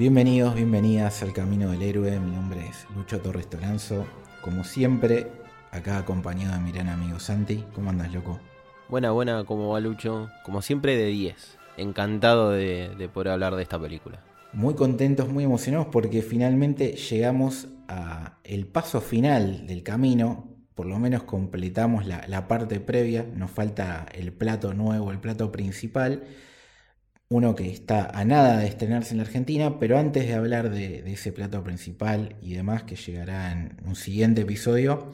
Bienvenidos, bienvenidas al Camino del Héroe. Mi nombre es Lucho Torres Toranzo. Como siempre, acá acompañado de mi gran amigo Santi. ¿Cómo andas, loco? Buena, buena, ¿cómo va Lucho? Como siempre, de 10. Encantado de, de poder hablar de esta película. Muy contentos, muy emocionados porque finalmente llegamos a el paso final del camino. Por lo menos completamos la, la parte previa. Nos falta el plato nuevo, el plato principal uno que está a nada de estrenarse en la Argentina, pero antes de hablar de, ese plato principal y demás que llegará en un siguiente episodio,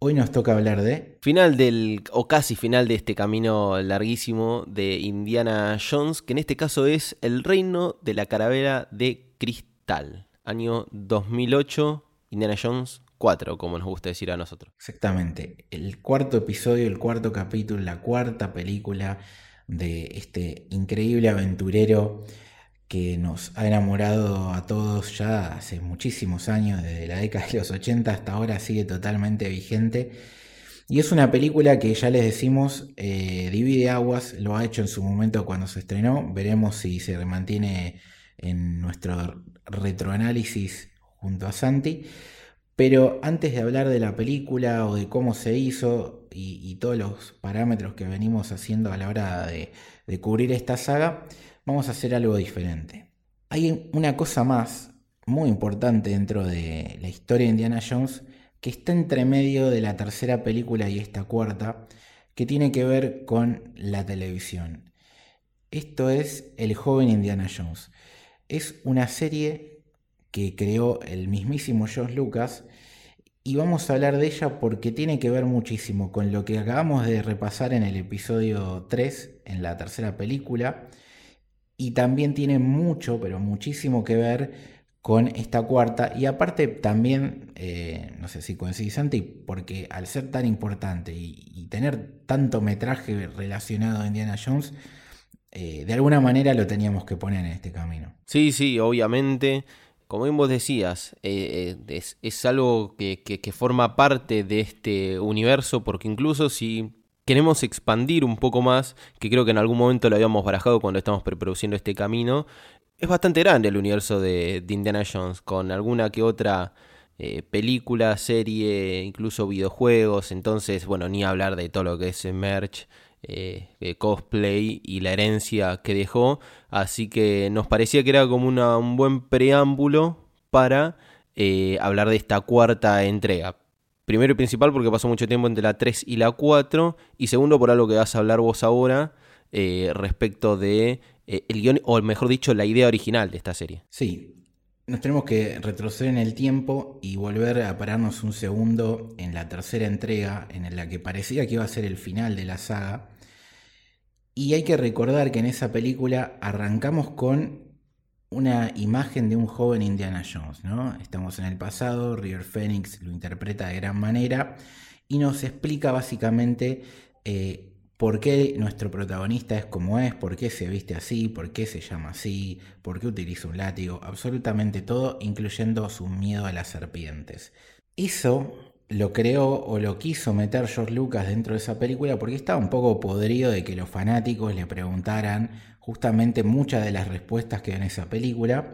hoy nos toca hablar de... Final del, o casi final de este camino larguísimo de Indiana Jones, que en este caso es El Reino de la Caravera de Cristal, año 2008, Indiana Jones 4, como nos gusta decir a nosotros. Exactamente, el cuarto episodio, el cuarto capítulo, la cuarta película de este increíble aventurero que nos ha enamorado a todos ya hace muchísimos años, desde la década de los 80 hasta ahora sigue totalmente vigente. Y es una película que ya les decimos, eh, divide aguas, lo ha hecho en su momento cuando se estrenó, veremos si se mantiene en nuestro retroanálisis junto a Santi. Pero antes de hablar de la película o de cómo se hizo, y, todos los parámetros que venimos haciendo a la hora de, cubrir esta saga, vamos a hacer algo diferente. Hay una cosa más muy importante dentro de la historia de Indiana Jones que está entre medio de la tercera película y esta cuarta, que tiene que ver con la televisión. Esto es El joven Indiana Jones. Es una serie que creó el mismísimo George Lucas y vamos a hablar de ella porque tiene que ver muchísimo con lo que acabamos de repasar en el episodio 3, en la tercera película, y también tiene mucho, pero muchísimo que ver con esta cuarta, y aparte también, eh, no sé si coincidís Santi, porque al ser tan importante y, tener tanto metraje relacionado a Indiana Jones, eh, de alguna manera lo teníamos que poner en este camino. Sí, sí, obviamente como bien vos decías, eh, eh, es, algo que, forma parte de este universo, porque incluso si queremos expandir un poco más, que creo que en algún momento lo habíamos barajado cuando estamos preproduciendo este camino, es bastante grande el universo de, Indiana Jones, con alguna que otra eh, película, serie, incluso videojuegos, entonces, bueno, ni hablar de todo lo que es merch eh, cosplay y la herencia que dejó. Así que nos parecía que era como un buen preámbulo para eh, hablar de esta cuarta entrega. Primero y principal porque pasó mucho tiempo entre la 3 y la 4. Y segundo por algo que vas a hablar vos ahora eh, respecto de el guion, o mejor dicho, la idea original de esta serie. Sí, nos tenemos que retroceder en el tiempo y volver a pararnos un segundo en la tercera entrega, en la que parecía que iba a ser el final de la saga. Y hay que recordar que en esa película arrancamos con una imagen de un joven Indiana Jones, ¿no? Estamos en el pasado, River Phoenix lo interpreta de gran manera y nos explica básicamente eh, por qué nuestro protagonista es como es, por qué se viste así, por qué se llama así, por qué utiliza un látigo, absolutamente todo, incluyendo su miedo a las serpientes. Eso lo creó o lo quiso meter George Lucas dentro de esa película porque estaba un poco podrido de que los fanáticos le preguntaran justamente muchas de las respuestas que en esa película.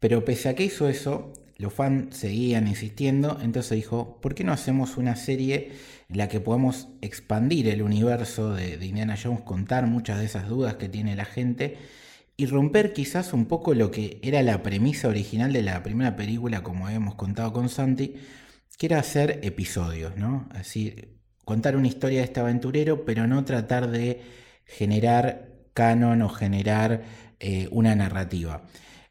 Pero pese a que hizo eso, los fans seguían insistiendo, entonces dijo, ¿por qué no hacemos una serie en la que podamos expandir el universo de, de Indiana Jones, contar muchas de esas dudas que tiene la gente y romper quizás un poco lo que era la premisa original de la primera película, como habíamos contado con Santi, quiero hacer episodios, ¿no? Así, contar una historia de este aventurero, pero no tratar de generar canon o generar eh, una narrativa.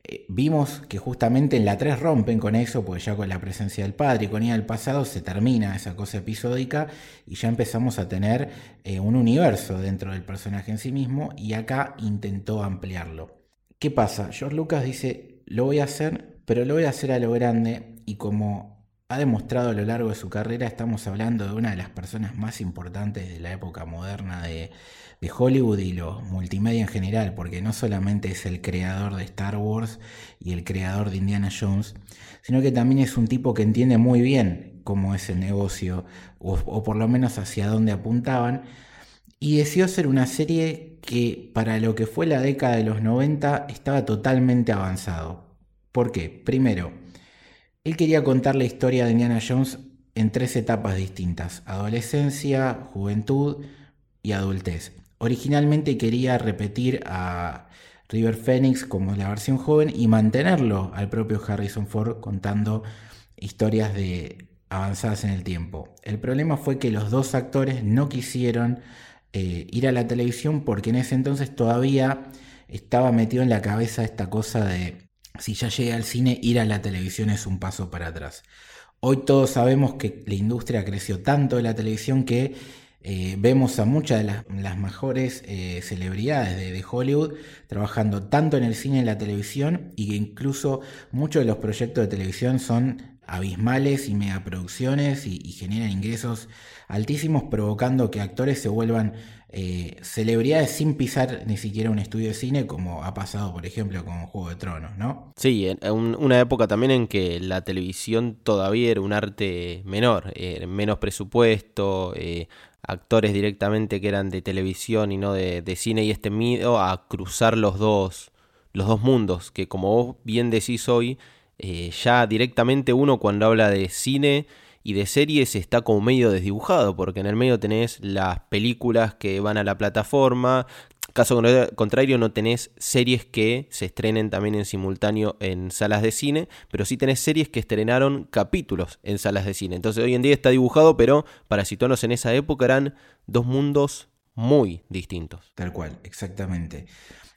Eh, vimos que justamente en la 3 rompen con eso, porque ya con la presencia del padre y con ella del pasado se termina esa cosa episódica y ya empezamos a tener eh, un universo dentro del personaje en sí mismo y acá intentó ampliarlo. ¿Qué pasa? George Lucas dice, lo voy a hacer, pero lo voy a hacer a lo grande y como ha demostrado a lo largo de su carrera, estamos hablando de una de las personas más importantes de la época moderna de, Hollywood y lo multimedia en general, porque no solamente es el creador de Star Wars y el creador de Indiana Jones, sino que también es un tipo que entiende muy bien cómo es el negocio, o, o por lo menos hacia dónde apuntaban, y decidió hacer una serie que para lo que fue la década de los 90 estaba totalmente avanzado. ¿Por qué? Primero, él quería contar la historia de Indiana Jones en tres etapas distintas, adolescencia, juventud y adultez. Originalmente quería repetir a River Phoenix como la versión joven y mantenerlo al propio Harrison Ford contando historias de avanzadas en el tiempo. El problema fue que los dos actores no quisieron eh, ir a la televisión porque en ese entonces todavía estaba metido en la cabeza esta cosa de si ya llega al cine, ir a la televisión es un paso para atrás. Hoy todos sabemos que la industria creció tanto de la televisión que eh, vemos a muchas de las, mejores eh, celebridades de, Hollywood trabajando tanto en el cine y en la televisión y que incluso muchos de los proyectos de televisión son abismales y megaproducciones y, y generan ingresos altísimos provocando que actores se vuelvan eh, celebridades sin pisar ni siquiera un estudio de cine, como ha pasado, por ejemplo, con Juego de Tronos, ¿no? Sí, en una época también en que la televisión todavía era un arte menor, eh, menos presupuesto, eh, actores directamente que eran de televisión y no de, cine, y este miedo a cruzar los dos, los dos mundos, que como vos bien decís hoy, ya directamente uno cuando habla de cine y de series está como medio desdibujado, porque en el medio tenés las películas que van a la plataforma, caso contrario no tenés series que se estrenen también en simultáneo en salas de cine, pero sí tenés series que estrenaron capítulos en salas de cine. Entonces hoy en día está dibujado, pero para situarnos en esa época eran dos mundos muy distintos. Tal cual, exactamente.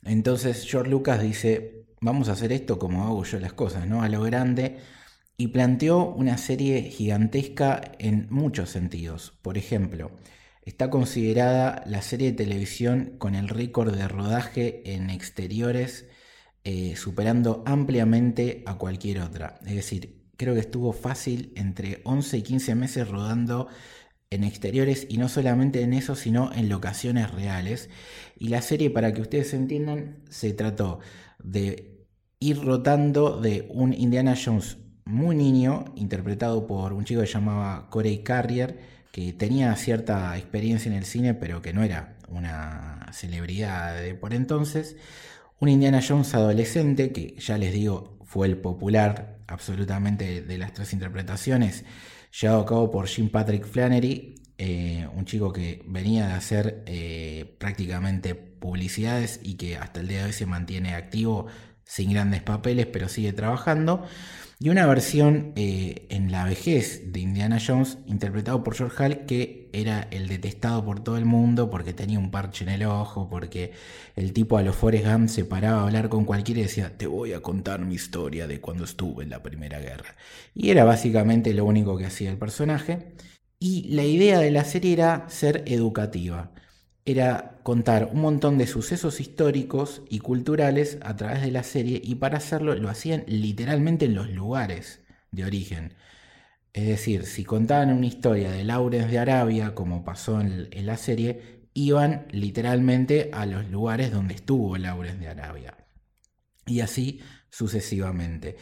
Entonces George Lucas dice, vamos a hacer esto como hago yo las cosas, ¿no? A lo grande y planteó una serie gigantesca en muchos sentidos. Por ejemplo, está considerada la serie de televisión con el récord de rodaje en exteriores, eh, superando ampliamente a cualquier otra. Es decir, creo que estuvo fácil entre 11 y 15 meses rodando en exteriores y no solamente en eso, sino en locaciones reales. Y la serie, para que ustedes entiendan, se trató de ir rotando de un Indiana Jones muy niño, interpretado por un chico que se llamaba Corey Carrier, que tenía cierta experiencia en el cine, pero que no era una celebridad de por entonces. Un Indiana Jones adolescente, que ya les digo, fue el popular absolutamente de las tres interpretaciones, llevado a cabo por Jim Patrick Flannery, eh, un chico que venía de hacer eh, prácticamente publicidades y que hasta el día de hoy se mantiene activo sin grandes papeles, pero sigue trabajando y una versión eh, en la vejez de Indiana Jones, interpretado por George Hall, que era el detestado por todo el mundo porque tenía un parche en el ojo, porque el tipo a los Forrest Gump se paraba a hablar con cualquiera y decía, te voy a contar mi historia de cuando estuve en la Primera Guerra. Y era básicamente lo único que hacía el personaje. Y la idea de la serie era ser educativa era contar un montón de sucesos históricos y culturales a través de la serie y para hacerlo lo hacían literalmente en los lugares de origen. Es decir, si contaban una historia de Laurens de Arabia, como pasó en, la serie, iban literalmente a los lugares donde estuvo Laurens de Arabia. Y así sucesivamente.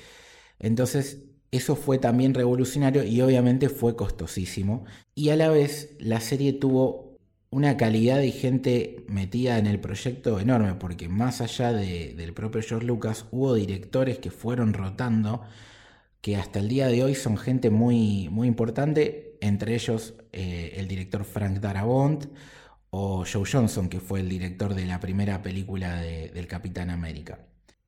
Entonces, eso fue también revolucionario y obviamente fue costosísimo. Y a la vez, la serie tuvo una calidad de gente metida en el proyecto enorme, porque más allá del propio George Lucas, hubo directores que fueron rotando, que hasta el día de hoy son gente muy, muy importante, entre ellos eh, el director Frank Darabont o Joe Johnson, que fue el director de la primera película del Capitán América.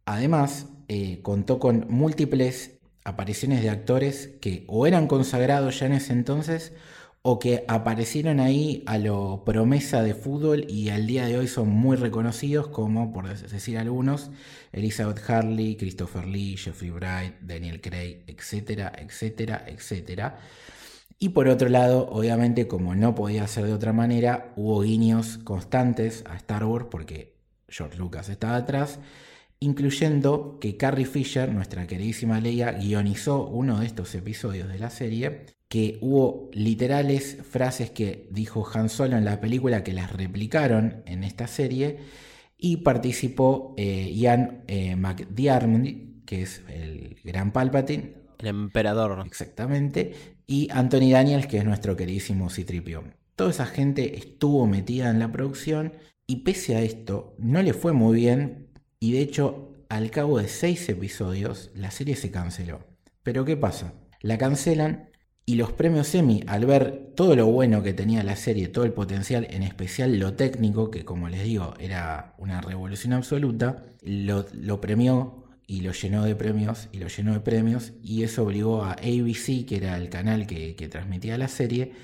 Además, eh, contó con múltiples apariciones de actores que o eran consagrados ya en ese entonces, o que aparecieron ahí a lo promesa de fútbol y al día de hoy son muy reconocidos como, por decir algunos, Elizabeth Harley, Christopher Lee, Jeffrey Bright, Daniel Craig, etcétera, etcétera, etcétera. Y por otro lado, obviamente, como no podía ser de otra manera, hubo guiños constantes a Star Wars porque George Lucas estaba atrás incluyendo que Carrie Fisher, nuestra queridísima Leia, guionizó uno de estos episodios de la serie, que hubo literales frases que dijo Han Solo en la película que las replicaron en esta serie, y participó eh, Ian eh, McDiarmid, que es el gran Palpatine. El emperador. Exactamente. Y Anthony Daniels, que es nuestro queridísimo Citripio. Toda esa gente estuvo metida en la producción y pese a esto no le fue muy bien y de hecho al cabo de seis episodios la serie se canceló. Pero ¿qué pasa? La cancelan y los premios Emmy, al ver todo lo bueno que tenía la serie, todo el potencial, en especial lo técnico, que como les digo era una revolución absoluta, lo, premió y lo llenó de premios y lo llenó de premios y eso obligó a ABC, que era el canal que, que transmitía la serie,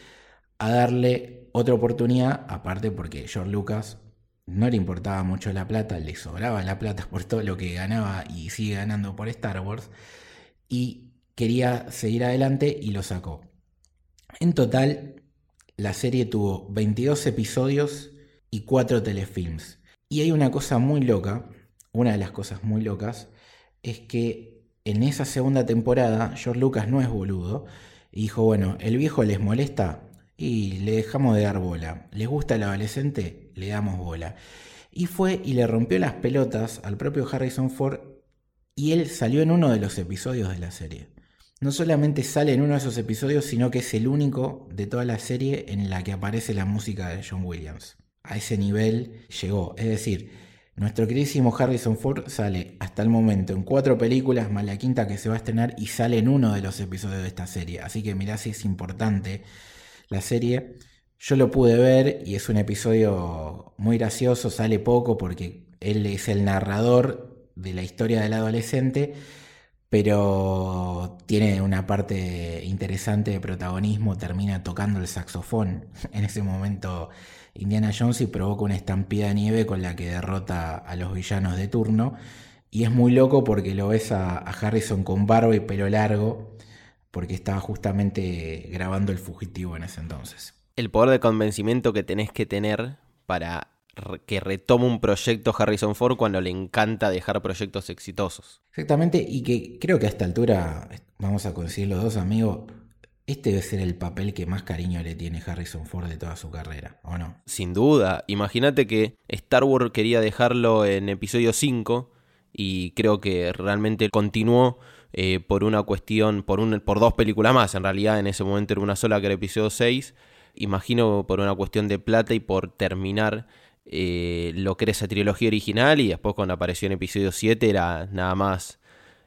a darle otra oportunidad, aparte porque George Lucas no le importaba mucho la plata, le sobraba la plata por todo lo que ganaba y sigue ganando por Star Wars, y quería seguir adelante y lo sacó. En total, la serie tuvo 22 episodios y 4 telefilms. Y hay una cosa muy loca, una de las cosas muy locas, es que en esa segunda temporada George Lucas no es boludo y dijo, bueno, el viejo les molesta y le dejamos de dar bola. ¿Les gusta el adolescente? Le damos bola. Y fue y le rompió las pelotas al propio Harrison Ford y él salió en uno de los episodios de la serie no solamente sale en uno de esos episodios, sino que es el único de toda la serie en la que aparece la música de John Williams. A ese nivel llegó. Es decir, nuestro queridísimo Harrison Ford sale hasta el momento en cuatro películas, más la quinta que se va a estrenar, y sale en uno de los episodios de esta serie. Así que mirá si es importante la serie. Yo lo pude ver y es un episodio muy gracioso, sale poco porque él es el narrador de la historia del adolescente pero tiene una parte interesante de protagonismo, termina tocando el saxofón en ese momento Indiana Jones y provoca una estampida de nieve con la que derrota a los villanos de turno. Y es muy loco porque lo ves a, Harrison con barba y pelo largo, porque estaba justamente grabando El Fugitivo en ese entonces. El poder de convencimiento que tenés que tener para que retoma un proyecto Harrison Ford cuando le encanta dejar proyectos exitosos. Exactamente, y que creo que a esta altura, vamos a coincidir los dos amigos, este debe ser el papel que más cariño le tiene Harrison Ford de toda su carrera, ¿o no? Sin duda, imagínate que Star Wars quería dejarlo en episodio 5 y creo que realmente continuó eh, por una cuestión, por, un, por dos películas más, en realidad en ese momento era una sola que era episodio 6, imagino por una cuestión de plata y por terminar eh, lo que era esa trilogía original y después cuando apareció en episodio 7 era nada más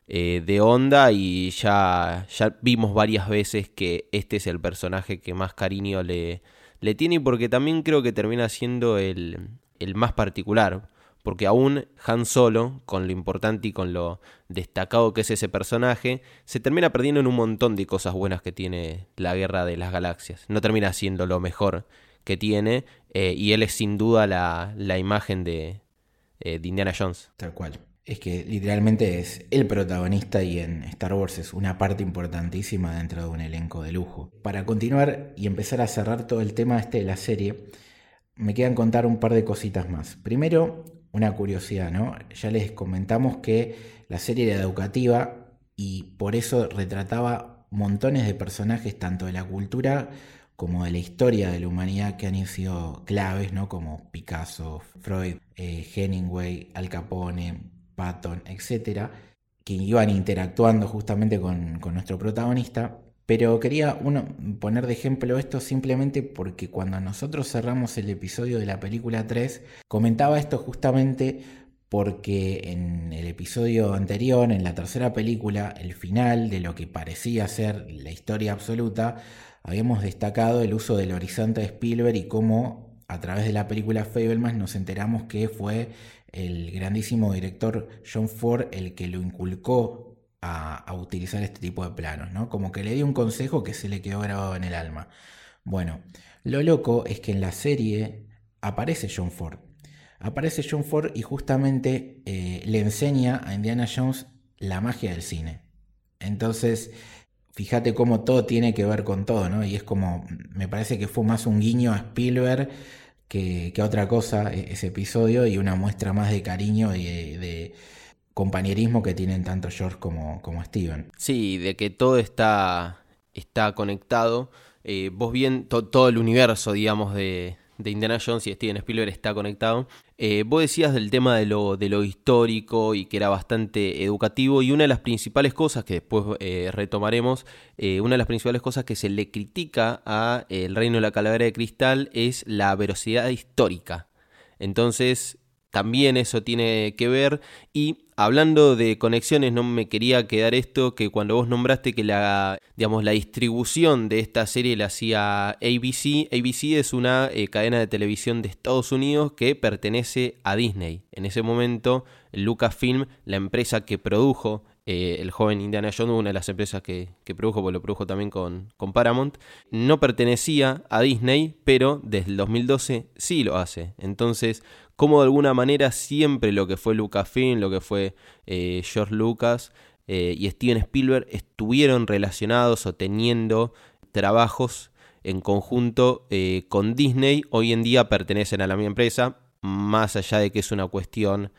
eh, de onda y ya, ya vimos varias veces que este es el personaje que más cariño le, le tiene y porque también creo que termina siendo el, el más particular. Porque aún Han Solo, con lo importante y con lo destacado que es ese personaje, se termina perdiendo en un montón de cosas buenas que tiene la Guerra de las Galaxias. No termina siendo lo mejor que tiene eh, y él es sin duda la, imagen de, eh, de Indiana Jones. Tal cual. Es que literalmente es el protagonista y en Star Wars es una parte importantísima dentro de un elenco de lujo. Para continuar y empezar a cerrar todo el tema este de la serie, me quedan contar un par de cositas más. Primero, una curiosidad, ¿no? Ya les comentamos que la serie era educativa y por eso retrataba montones de personajes tanto de la cultura como de la historia de la humanidad que han sido claves, ¿no? como Picasso, Freud, eh, Hemingway, Al Capone, Patton, etc., que iban interactuando justamente con, nuestro protagonista. Pero quería uno, poner de ejemplo esto simplemente porque cuando nosotros cerramos el episodio de la película 3, comentaba esto justamente porque en el episodio anterior, en la tercera película, el final de lo que parecía ser la historia absoluta, habíamos destacado el uso del horizonte de Spielberg y cómo a través de la película Fableman nos enteramos que fue el grandísimo director John Ford el que lo inculcó a, utilizar este tipo de planos, ¿no? Como que le dio un consejo que se le quedó grabado en el alma. Bueno, lo loco es que en la serie aparece John Ford. Aparece John Ford y justamente eh, le enseña a Indiana Jones la magia del cine. Entonces, fíjate cómo todo tiene que ver con todo, ¿no? Y es como, me parece que fue más un guiño a Spielberg que, otra cosa e-, ese episodio y una muestra más de cariño y de, compañerismo que tienen tanto George como, como Steven. Sí, de que todo está, está conectado. Eh, vos bien, todo el universo, digamos, de, de Indiana Jones y Steven Spielberg está conectado. Eh, vos decías del tema de lo, de lo histórico y que era bastante educativo y una de las principales cosas que después eh, retomaremos, eh, una de las principales cosas que se le critica a El Reino de la Calavera de Cristal es la veracidad histórica. Entonces, también eso tiene que ver y hablando de conexiones no me quería quedar esto que cuando vos nombraste que la digamos la distribución de esta serie la hacía ABC ABC es una eh, cadena de televisión de Estados Unidos que pertenece a Disney en ese momento Lucasfilm la empresa que produjo eh, el joven Indiana Jones, una de las empresas que, produjo, porque lo produjo también con, con, Paramount, no pertenecía a Disney, pero desde el 2012 sí lo hace. Entonces, como de alguna manera siempre lo que fue Lucasfilm, lo que fue eh, George Lucas eh, y Steven Spielberg estuvieron relacionados o teniendo trabajos en conjunto eh, con Disney, hoy en día pertenecen a la misma empresa, más allá de que es una cuestión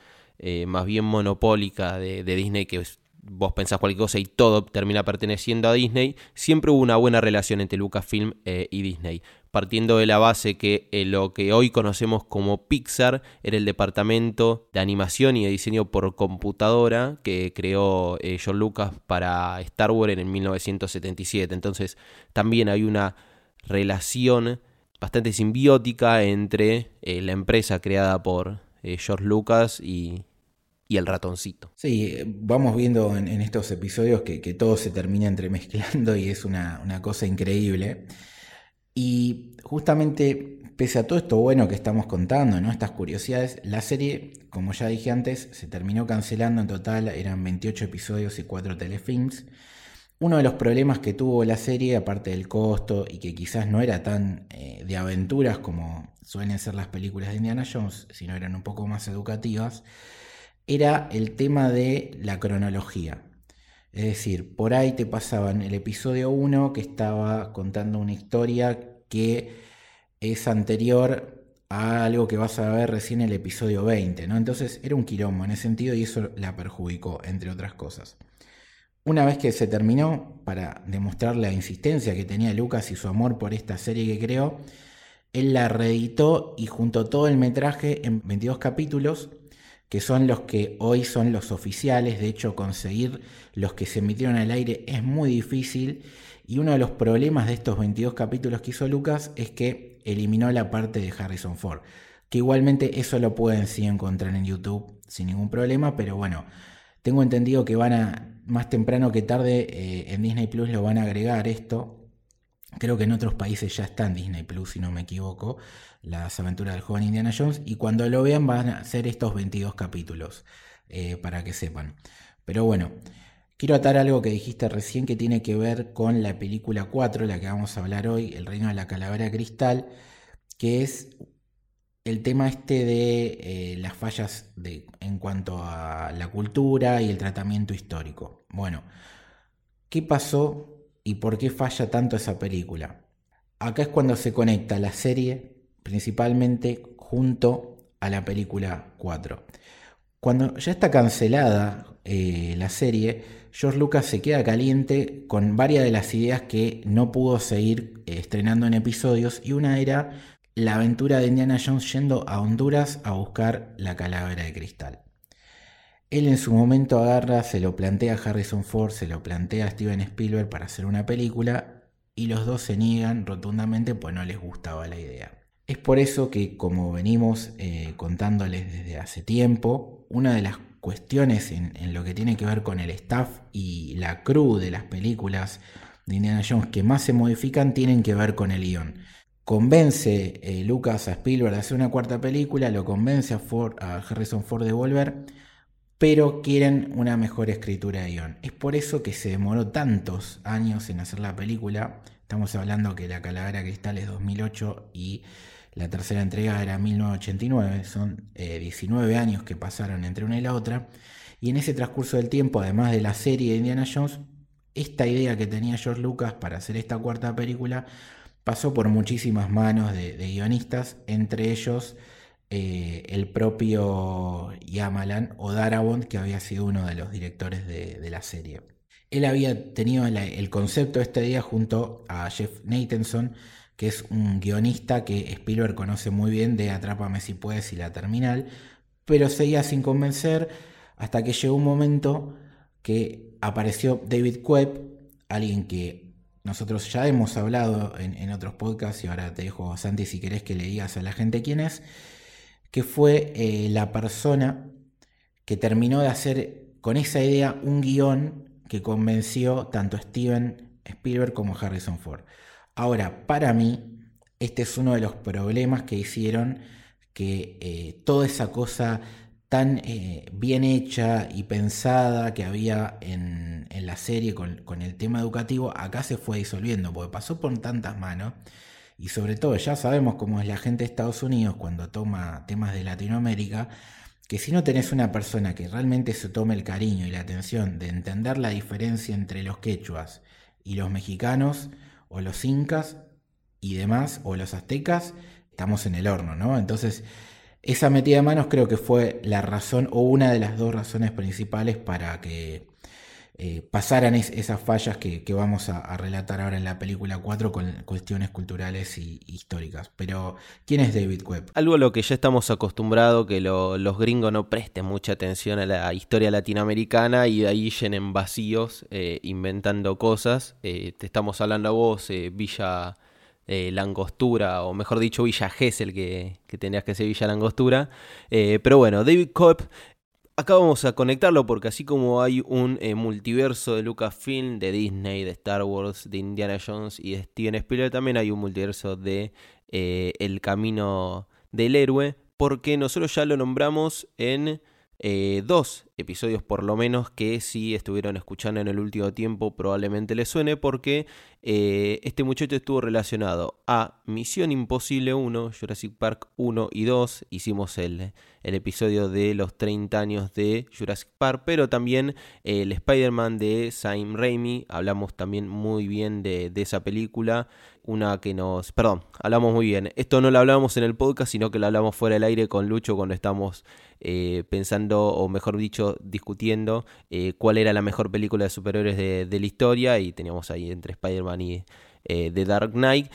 más bien monopólica de, Disney que vos pensás cualquier cosa y todo termina perteneciendo a Disney, siempre hubo una buena relación entre Lucasfilm y Disney, partiendo de la base que eh, lo que hoy conocemos como Pixar era el departamento de animación y de diseño por computadora que creó eh, John Lucas para Star Wars en 1977. Entonces también hay una relación bastante simbiótica entre la empresa creada por George Lucas y, y el ratoncito. Sí, vamos viendo en, estos episodios que, todo se termina entremezclando y es una, cosa increíble. Y justamente, pese a todo esto bueno que estamos contando, ¿no? estas curiosidades, la serie, como ya dije antes, se terminó cancelando en total, eran 28 episodios y 4 telefilms. Uno de los problemas que tuvo la serie, aparte del costo y que quizás no era tan eh, de aventuras como suelen ser las películas de Indiana Jones, sino eran un poco más educativas, era el tema de la cronología. Es decir, por ahí te pasaban el episodio 1 que estaba contando una historia que es anterior a algo que vas a ver recién en el episodio 20, ¿no? Entonces era un quilombo en ese sentido y eso la perjudicó, entre otras cosas. Una vez que se terminó, para demostrar la insistencia que tenía Lucas y su amor por esta serie que creó, él la reeditó y juntó todo el metraje en 22 capítulos que son los que hoy son los oficiales. De hecho, conseguir los que se emitieron al aire es muy difícil. Y uno de los problemas de estos 22 capítulos que hizo Lucas es que eliminó la parte de Harrison Ford. Que igualmente eso lo pueden sí encontrar en YouTube sin ningún problema, pero bueno, tengo entendido que van a, más temprano que tarde, eh, en Disney Plus lo van a agregar esto. Creo que en otros países ya está en Disney Plus, si no me equivoco las aventuras del joven Indiana Jones y cuando lo vean van a ser estos 22 capítulos, eh, para que sepan. Pero bueno, quiero atar algo que dijiste recién que tiene que ver con la película 4, la que vamos a hablar hoy, El Reino de la Calavera Cristal, que es el tema este de eh, las fallas de, en cuanto a la cultura y el tratamiento histórico. Bueno, ¿qué pasó y por qué falla tanto esa película? Acá es cuando se conecta la serie principalmente junto a la película 4. Cuando ya está cancelada eh, la serie, George Lucas se queda caliente con varias de las ideas que no pudo seguir eh, estrenando en episodios y una era la aventura de Indiana Jones yendo a Honduras a buscar la calavera de cristal. Él en su momento agarra, se lo plantea a Harrison Ford, se lo plantea a Steven Spielberg para hacer una película y los dos se niegan rotundamente pues no les gustaba la idea. Es por eso que, como venimos eh, contándoles desde hace tiempo, una de las cuestiones en, lo que tiene que ver con el staff y la crew de las películas de Indiana Jones que más se modifican tienen que ver con el guion. Convence eh, Lucas a Spielberg de hacer una cuarta película, lo convence a, Ford, a Harrison Ford de volver, pero quieren una mejor escritura de guion. Es por eso que se demoró tantos años en hacer la película. Estamos hablando que La Calavera Cristal es 2008 y la tercera entrega era 1989, son 19 eh, años que pasaron entre una y la otra. Y en ese transcurso del tiempo, además de la serie de Indiana Jones, esta idea que tenía George Lucas para hacer esta cuarta película pasó por muchísimas manos de, guionistas, entre ellos eh, el propio Yamalan o Darabont, que había sido uno de los directores de, la serie. Él había tenido el concepto este día junto a Jeff Nathanson, que es un guionista que Spielberg conoce muy bien de Atrápame si puedes y La Terminal, pero seguía sin convencer hasta que llegó un momento que apareció David Webb, alguien que nosotros ya hemos hablado en, otros podcasts y ahora te dejo, Santi, si querés que le digas a la gente quién es, que fue eh, la persona que terminó de hacer con esa idea un guion que convenció tanto a Steven Spielberg como a Harrison Ford. Ahora, para mí, este es uno de los problemas que hicieron que eh, toda esa cosa tan eh, bien hecha y pensada que había en, la serie con, con, el tema educativo, acá se fue disolviendo, porque pasó por tantas manos. Y sobre todo, ya sabemos cómo es la gente de Estados Unidos cuando toma temas de Latinoamérica, que si no tenés una persona que realmente se tome el cariño y la atención de entender la diferencia entre los quechuas y los mexicanos, o los incas y demás, o los aztecas, estamos en el horno, ¿no? Entonces, esa metida de manos creo que fue la razón o una de las dos razones principales para que eh, pasaran esas fallas que, vamos a, relatar ahora en la película 4 con cuestiones culturales y históricas. Pero, ¿quién es David Webb? Algo a lo que ya estamos acostumbrados, que los gringos no presten mucha atención a la historia latinoamericana y de ahí llenen vacíos eh, inventando cosas. Eh, te estamos hablando a vos, Villa Langostura, o mejor dicho, Villa Gesell, que, que tenías que ser Villa Langostura. Pero bueno, David Cobb, acá vamos a conectarlo porque así como hay un eh, multiverso de Lucasfilm, de Disney, de Star Wars, de Indiana Jones y de Steven Spielberg, también hay un multiverso de El Camino del Héroe, porque nosotros ya lo nombramos en eh, dos episodios por lo menos que si estuvieron escuchando en el último tiempo probablemente les suene porque eh, este muchacho estuvo relacionado a Misión Imposible 1, Jurassic Park 1 y 2, hicimos el, el episodio de los 30 años de Jurassic Park, pero también el Spider-Man de Sam Raimi, hablamos también muy bien de, de esa película, una que nos... Perdón, hablamos muy bien. Esto no lo hablamos en el podcast, sino que lo hablamos fuera del aire con Lucho cuando estamos eh, pensando, o mejor dicho, discutiendo eh, cuál era la mejor película de superhéroes de, la historia y teníamos ahí entre Spider-Man y eh, The Dark Knight.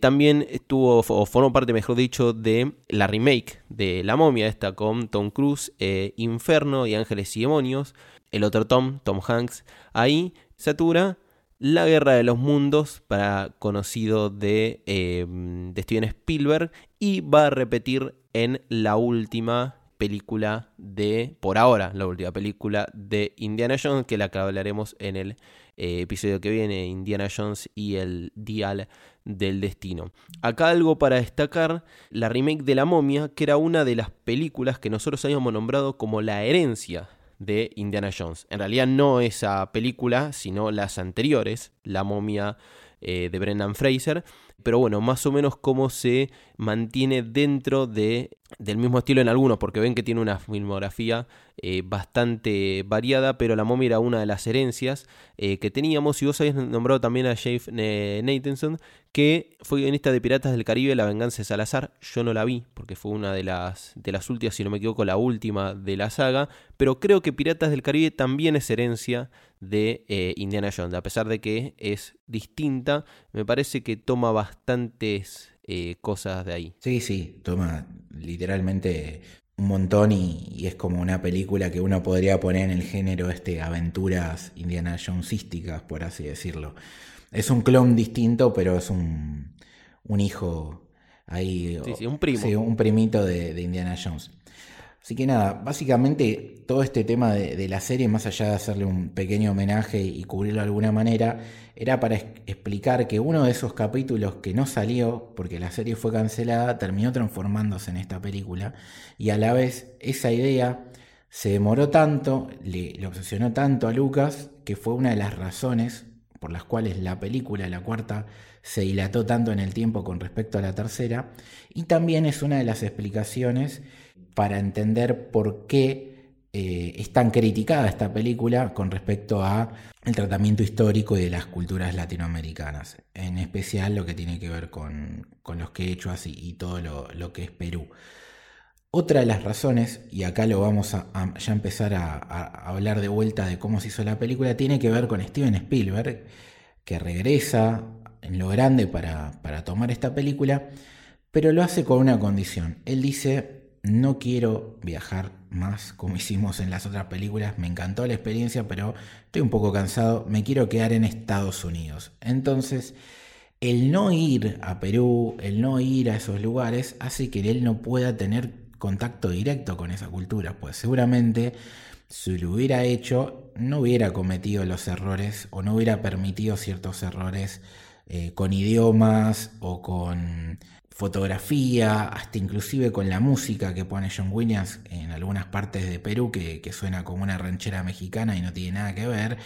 también estuvo, o formó parte, mejor dicho, de la remake de La momia, esta con Tom Cruise, Inferno y Ángeles y Demonios. El otro Tom, Tom Hanks, ahí satura la Guerra de los Mundos, para conocido de, de Steven Spielberg, y va a repetir en la última película de, por ahora, la última película de Indiana Jones, que la que hablaremos en el eh, episodio que viene, Indiana Jones y el Dial del Destino. Acá algo para destacar, la remake de La momia, que era una de las películas que nosotros habíamos nombrado como la herencia de Indiana Jones. En realidad no esa película, sino las anteriores, La momia eh, de Brendan Fraser, pero bueno, más o menos cómo se mantiene dentro de, del mismo estilo en algunos, porque ven que tiene una filmografía eh, bastante variada, pero la momia era una de las herencias eh, que teníamos, y vos habéis nombrado también a Jeff Nathanson, que fue guionista de Piratas del Caribe, La venganza de Salazar, yo no la vi, porque fue una de las, de las últimas, si no me equivoco, la última de la saga, pero creo que Piratas del Caribe también es herencia de eh, Indiana Jones, a pesar de que es distinta, me parece que toma bastantes eh, cosas de ahí. Sí, sí, toma literalmente un montón y, es como una película que uno podría poner en el género este aventuras Indiana Jonesísticas, por así decirlo. Es un clon distinto, pero es un, un hijo ahí. Sí, sí, un primo. Sí, un primito de Indiana Jones. Así que nada, básicamente todo este tema de, la serie, más allá de hacerle un pequeño homenaje y cubrirlo de alguna manera, era para explicar que uno de esos capítulos que no salió, porque la serie fue cancelada, terminó transformándose en esta película, y a la vez esa idea se demoró tanto, le, le obsesionó tanto a Lucas, que fue una de las razones por las cuales la película, la cuarta, se dilató tanto en el tiempo con respecto a la tercera, y también es una de las explicaciones para entender por qué eh, es tan criticada esta película con respecto a el tratamiento histórico y de las culturas latinoamericanas, en especial lo que tiene que ver con, los quechuas y, y todo lo, que es Perú. Otra de las razones, y acá lo vamos a, ya empezar a, hablar de vuelta de cómo se hizo la película, tiene que ver con Steven Spielberg, que regresa en lo grande para, para tomar esta película, pero lo hace con una condición. Él dice, no quiero viajar más como hicimos en las otras películas, me encantó la experiencia, pero estoy un poco cansado, me quiero quedar en Estados Unidos. Entonces, el no ir a Perú, el no ir a esos lugares, hace que él no pueda tener contacto directo con esa cultura, pues seguramente si lo hubiera hecho no hubiera cometido los errores o no hubiera permitido ciertos errores eh, con idiomas o con fotografía, hasta inclusive con la música que pone John Williams en algunas partes de Perú, que, suena como una ranchera mexicana y no tiene nada que ver.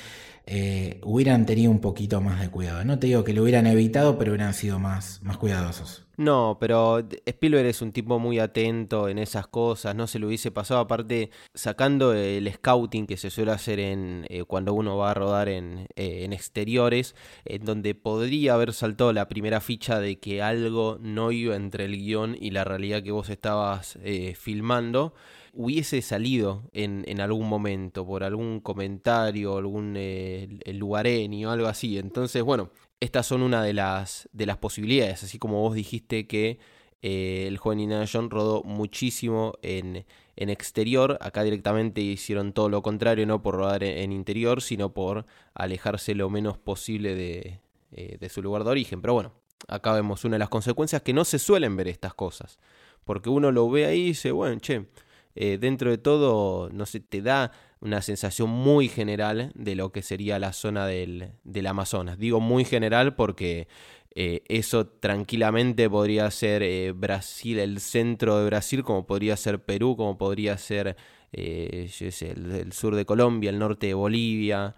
Eh, hubieran tenido un poquito más de cuidado. No te digo que lo hubieran evitado, pero hubieran sido más, más cuidadosos. No, pero Spielberg es un tipo muy atento en esas cosas, no se lo hubiese pasado, aparte sacando el scouting que se suele hacer en eh, cuando uno va a rodar en, eh, en, exteriores, en donde podría haber saltado la primera ficha de que algo no iba entre el guion y la realidad que vos estabas filmando hubiese salido en, en, algún momento por algún comentario, algún eh, lugareño, algo así. Entonces, bueno, estas son una de las, de las posibilidades, así como vos dijiste que eh, el joven Indiana Jones rodó muchísimo en, en, exterior, acá directamente hicieron todo lo contrario, no por rodar en, interior, sino por alejarse lo menos posible de, eh, de su lugar de origen. Pero bueno, acá vemos una de las consecuencias que no se suelen ver estas cosas, porque uno lo ve ahí y dice, bueno, che, eh, dentro de todo, no sé, te da una sensación muy general de lo que sería la zona del, Amazonas. Digo muy general porque eh, eso tranquilamente podría ser eh, Brasil, el centro de Brasil, como podría ser Perú, como podría ser el, sur de Colombia, el norte de Bolivia.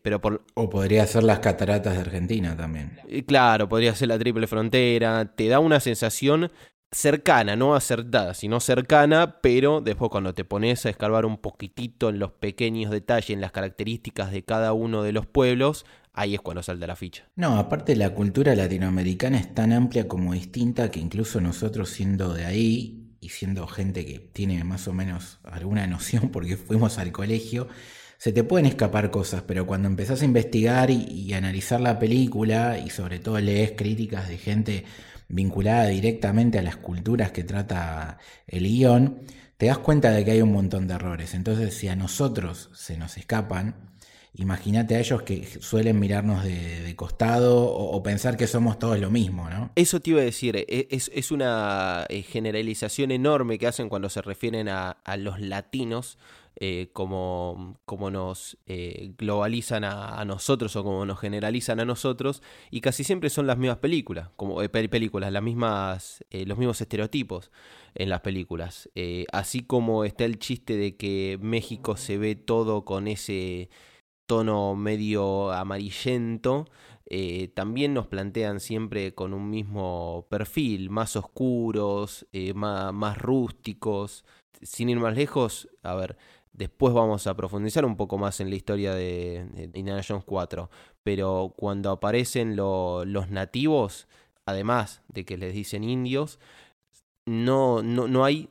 pero por... O podría ser las cataratas de Argentina también. claro, podría ser la triple frontera. Te da una sensación cercana, no acertada, sino cercana, pero después cuando te pones a escarbar un poquitito en los pequeños detalles, en las características de cada uno de los pueblos, ahí es cuando salta la ficha. No, aparte la cultura latinoamericana es tan amplia como distinta que incluso nosotros siendo de ahí y siendo gente que tiene más o menos alguna noción porque fuimos al colegio, se te pueden escapar cosas, pero cuando empezás a investigar y, y analizar la película y sobre todo lees críticas de gente vinculada directamente a las culturas que trata el guion, te das cuenta de que hay un montón de errores. Entonces, si a nosotros se nos escapan, imagínate a ellos que suelen mirarnos de, costado o, pensar que somos todos lo mismo, ¿no? Eso te iba a decir, e, es, una eh, generalización enorme que hacen cuando se refieren a, a los latinos eh, como, como, nos eh, globalizan a, nosotros o como nos generalizan a nosotros y casi siempre son las mismas películas, como eh, películas, las mismas, los mismos estereotipos en las películas. así como está el chiste de que México se ve todo con ese tono medio amarillento, también nos plantean siempre con un mismo perfil, más oscuros, más, más, rústicos. Sin ir más lejos, a ver, Después vamos a profundizar un poco más en la historia de, Indiana Jones 4. Pero cuando aparecen los nativos, además de que les dicen indios, no, no, no hay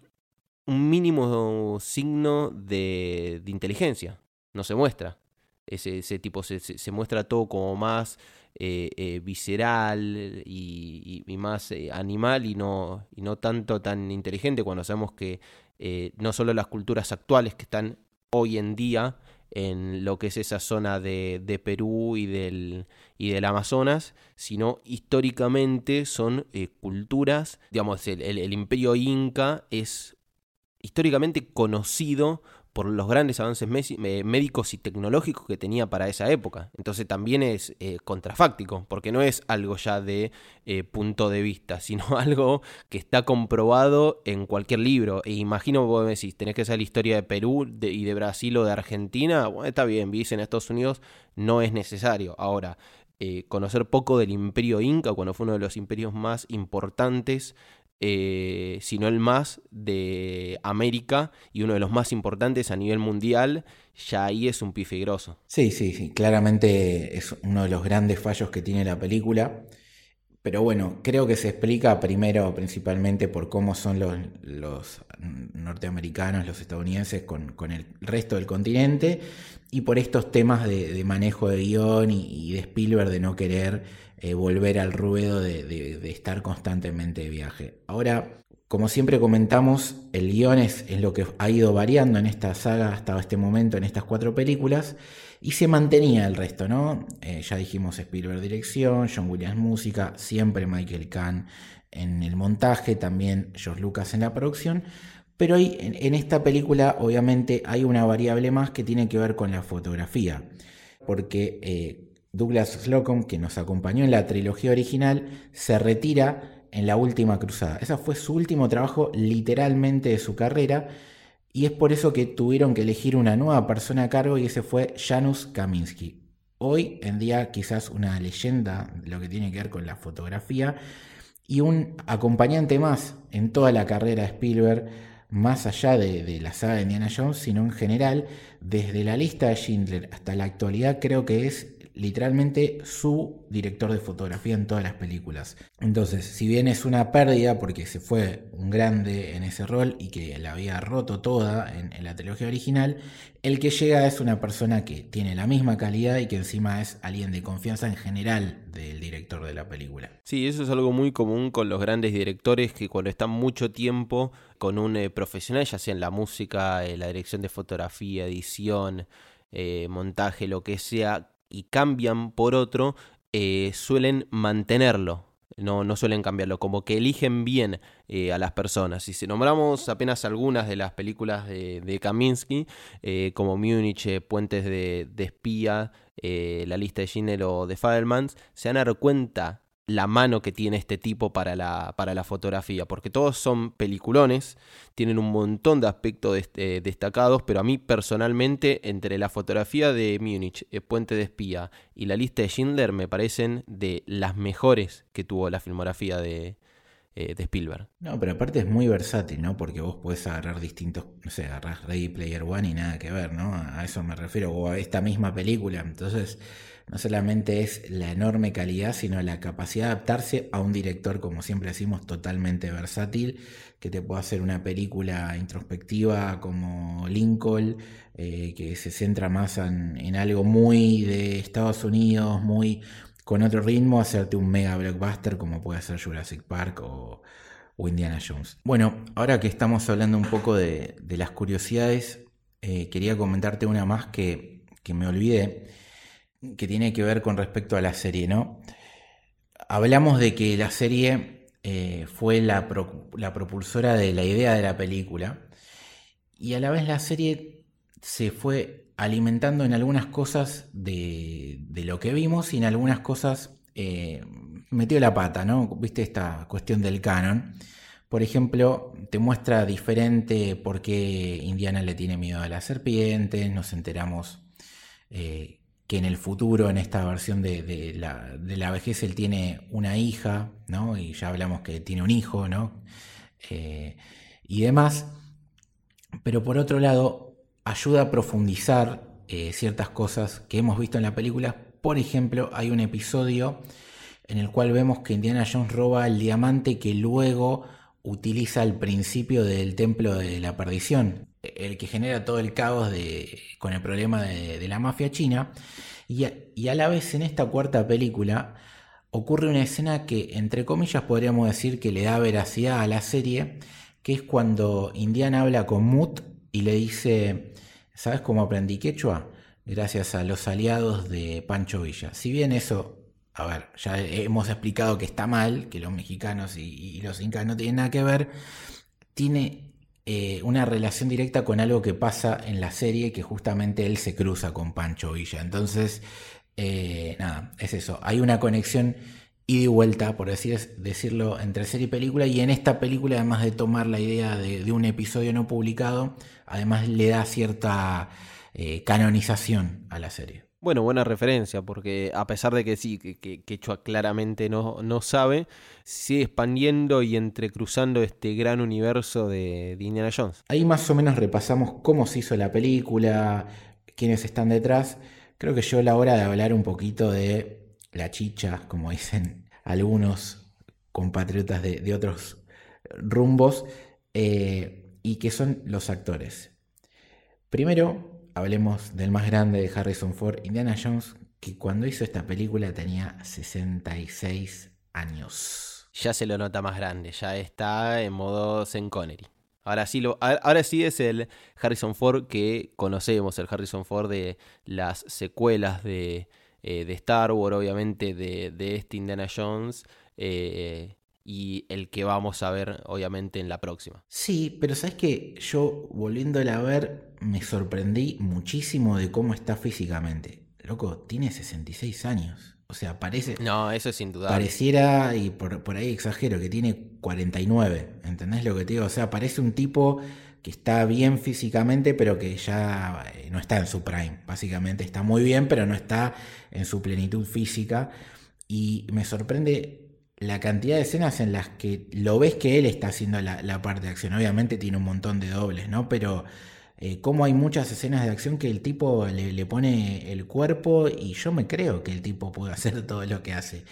un mínimo signo de, inteligencia. No se muestra. Ese, tipo se, se, muestra todo como más eh, eh, visceral y, más eh, animal y no, y no tanto tan inteligente cuando sabemos que eh, no solo las culturas actuales que están hoy en día en lo que es esa zona de, de Perú y del, y del Amazonas, sino históricamente son eh, culturas, digamos, el imperio inca es históricamente conocido por los grandes avances médicos y tecnológicos que tenía para esa época. Entonces también es eh, contrafáctico, porque no es algo ya de eh, punto de vista, sino algo que está comprobado en cualquier libro. E imagino, vos me decís, tenés que saber la historia de Perú y de Brasil o de Argentina, bueno, está bien, vivís en Estados Unidos, no es necesario. Ahora, eh, conocer poco del imperio inca, cuando fue uno de los imperios más importantes eh, sino el más de América y uno de los más importantes a nivel mundial, ya ahí es un pife Sí, sí, sí, claramente es uno de los grandes fallos que tiene la película. Pero bueno, creo que se explica primero principalmente por cómo son los, norteamericanos, los estadounidenses con, el resto del continente y por estos temas de, manejo de guion y, de Spielberg de no querer eh, volver al ruedo de, estar constantemente de viaje. Ahora, como siempre comentamos, el guion es, lo que ha ido variando en esta saga hasta este momento, en estas cuatro películas, y se mantenía el resto, ¿no? Eh, ya dijimos Spielberg dirección, John Williams música, siempre Michael Kahn en el montaje, también George Lucas en la producción, pero ahí, en, esta película obviamente hay una variable más que tiene que ver con la fotografía, porque eh, Douglas Slocum, que nos acompañó en la trilogía original, se retira en la última cruzada. Ese fue su último trabajo literalmente de su carrera y es por eso que tuvieron que elegir una nueva persona a cargo y ese fue Janusz Kaminski. Hoy en día quizás una leyenda lo que tiene que ver con la fotografía y un acompañante más en toda la carrera de Spielberg, más allá de, de, la saga de Indiana Jones, sino en general, desde la lista de Schindler hasta la actualidad, creo que es literalmente su director de fotografía en todas las películas. Entonces, si bien es una pérdida porque se fue un grande en ese rol y que la había roto toda en, la trilogía original, el que llega es una persona que tiene la misma calidad y que encima es alguien de confianza en general del director de la película. Sí, eso es algo muy común con los grandes directores que cuando están mucho tiempo con un eh, profesional, ya sea en la música, eh, la dirección de fotografía, edición, eh, montaje, lo que sea, y cambian por otro, eh, suelen mantenerlo. No, no, suelen cambiarlo, como que eligen bien eh, a las personas. Y si nombramos apenas algunas de las películas de, de Kaminsky, eh, como Múnich, Puentes de, Espía, La lista de Schindler o de Fadermans, se van a dar cuenta la mano que tiene este tipo para la, para la fotografía, porque todos son peliculones, tienen un montón de aspectos eh, destacados, pero a mí personalmente, entre la fotografía de Múnich, el Puente de Espía y la lista de Schindler, me parecen de las mejores que tuvo la filmografía de, eh, de Spielberg. No, pero aparte es muy versátil, ¿no? Porque vos podés agarrar distintos, no sé, agarrás Ready Player One y nada que ver, ¿no? A eso me refiero, o a esta misma película. Entonces no solamente es la enorme calidad, sino la capacidad de adaptarse a un director, como siempre decimos, totalmente versátil, que te puede hacer una película introspectiva como Lincoln, eh, que se centra más en, algo muy de Estados Unidos, muy con otro ritmo, hacerte un mega blockbuster como puede ser Jurassic Park o, Indiana Jones. Bueno, ahora que estamos hablando un poco de, las curiosidades, eh, quería comentarte una más que, que me olvidé que tiene que ver con respecto a la serie, ¿no? Hablamos de que la serie eh, fue la, propulsora de la idea de la película y a la vez la serie se fue alimentando en algunas cosas de, lo que vimos y en algunas cosas eh, metió la pata, ¿no? Viste esta cuestión del canon. Por ejemplo, te muestra diferente por qué Indiana le tiene miedo a las serpientes, nos enteramos eh, que en el futuro, en esta versión de, la, vejez, él tiene una hija, ¿no? Y ya hablamos que tiene un hijo, ¿no? Eh, y demás. Pero por otro lado, ayuda a profundizar eh, ciertas cosas que hemos visto en la película. Por ejemplo, hay un episodio en el cual vemos que Indiana Jones roba el diamante que luego utiliza al principio del templo de la perdición el que genera todo el caos de, con el problema de, la mafia china. Y a, la vez en esta cuarta película ocurre una escena que, entre comillas, podríamos decir que le da veracidad a la serie, que es cuando Indiana habla con Mut y le dice, ¿sabes cómo aprendí quechua? Gracias a los aliados de Pancho Villa. Si bien eso, a ver, ya hemos explicado que está mal, que los mexicanos y, y los incas no tienen nada que ver, tiene eh, una relación directa con algo que pasa en la serie, que justamente él se cruza con Pancho Villa. Entonces, eh, nada, es eso. Hay una conexión ida y vuelta, por decir, decirlo, entre serie y película. Y en esta película, además de tomar la idea de, un episodio no publicado, además le da cierta eh, canonización a la serie. Bueno, buena referencia, porque a pesar de que sí, que, que claramente no, no sabe, sigue expandiendo y entrecruzando este gran universo de, Indiana Jones. Ahí más o menos repasamos cómo se hizo la película, quiénes están detrás. Creo que llegó la hora de hablar un poquito de la chicha, como dicen algunos compatriotas de, otros rumbos, eh, y que son los actores. Primero, hablemos del más grande de Harrison Ford, Indiana Jones, que cuando hizo esta película tenía 66 años. Ya se lo nota más grande, ya está en modo Zen Connery. Ahora sí, lo, ahora sí es el Harrison Ford que conocemos, el Harrison Ford de las secuelas de, eh, Star Wars, obviamente de, este Indiana Jones, eh, y el que vamos a ver, obviamente, en la próxima. Sí, pero sabes que yo, volviéndola a ver, me sorprendí muchísimo de cómo está físicamente. Loco, tiene 66 años. O sea, parece. No, eso es indudable. Pareciera, y por, por ahí exagero, que tiene 49. ¿Entendés lo que te digo? O sea, parece un tipo que está bien físicamente, pero que ya eh, no está en su prime. Básicamente está muy bien, pero no está en su plenitud física. Y me sorprende la cantidad de escenas en las que lo ves que él está haciendo la, parte de acción. Obviamente tiene un montón de dobles, ¿no? Pero eh, como hay muchas escenas de acción que el tipo le, pone el cuerpo y yo me creo que el tipo puede hacer todo lo que hace.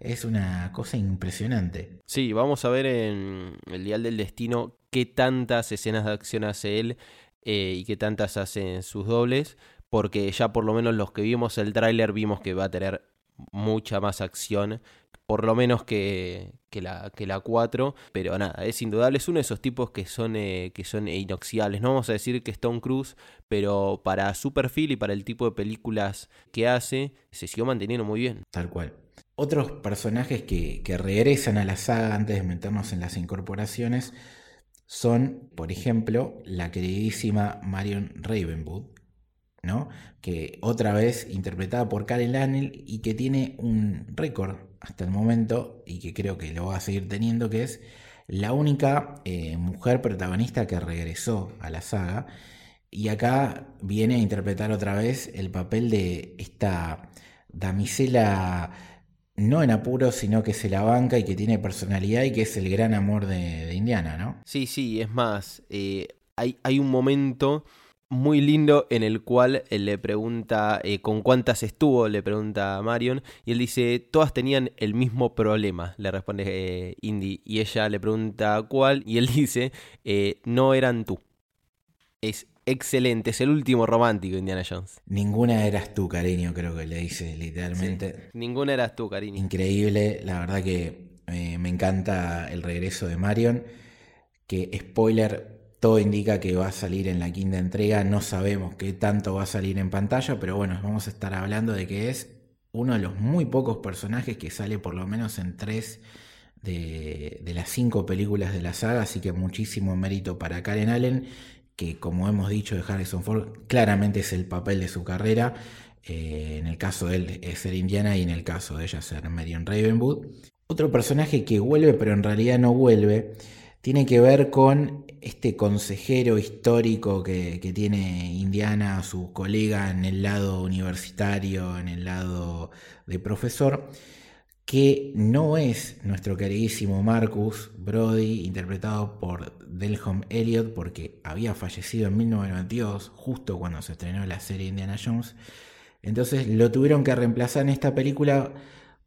Es una cosa impresionante. Sí, vamos a ver en el Dial del Destino qué tantas escenas de acción hace él eh, y qué tantas hacen sus dobles, porque ya por lo menos los que vimos el tráiler vimos que va a tener mucha más acción por lo menos que, la, que la 4, pero nada, es indudable, es uno de esos tipos que son, eh, que son inoxidables, no vamos a decir que Stone Cruise, pero para su perfil y para el tipo de películas que hace, se siguió manteniendo muy bien. Tal cual. Otros personajes que, que regresan a la saga antes de meternos en las incorporaciones son, por ejemplo, la queridísima Marion Ravenwood, ¿no? que otra vez interpretada por Karen Lannel y que tiene un récord hasta el momento y que creo que lo va a seguir teniendo, que es la única eh, mujer protagonista que regresó a la saga. Y acá viene a interpretar otra vez el papel de esta damisela no en apuros, sino que se la banca y que tiene personalidad y que es el gran amor de, Indiana, ¿no? Sí, sí, es más, eh, hay, hay un momento muy lindo en el cual él le pregunta eh, con cuántas estuvo, le pregunta a Marion, y él dice, todas tenían el mismo problema, le responde eh, Indy, y ella le pregunta cuál, y él dice, eh, no eran tú. Es excelente, es el último romántico Indiana Jones. Ninguna eras tú, cariño, creo que le dice literalmente. ninguna eras tú, cariño. Increíble, la verdad que me encanta el regreso de Marion, que spoiler todo indica que va a salir en la quinta entrega. No sabemos qué tanto va a salir en pantalla, pero bueno, vamos a estar hablando de que es uno de los muy pocos personajes que sale por lo menos en tres de, las cinco películas de la saga. Así que muchísimo mérito para Karen Allen, que como hemos dicho de Harrison Ford, claramente es el papel de su carrera. Eh, en el caso de él es ser Indiana y en el caso de ella ser Marion Ravenwood. Otro personaje que vuelve, pero en realidad no vuelve, tiene que ver con este consejero histórico que, tiene Indiana, su colega en el lado universitario, en el lado de profesor, que no es nuestro queridísimo Marcus Brody, interpretado por Delhom Elliot, porque había fallecido en 1992, justo cuando se estrenó la serie Indiana Jones. Entonces lo tuvieron que reemplazar en esta película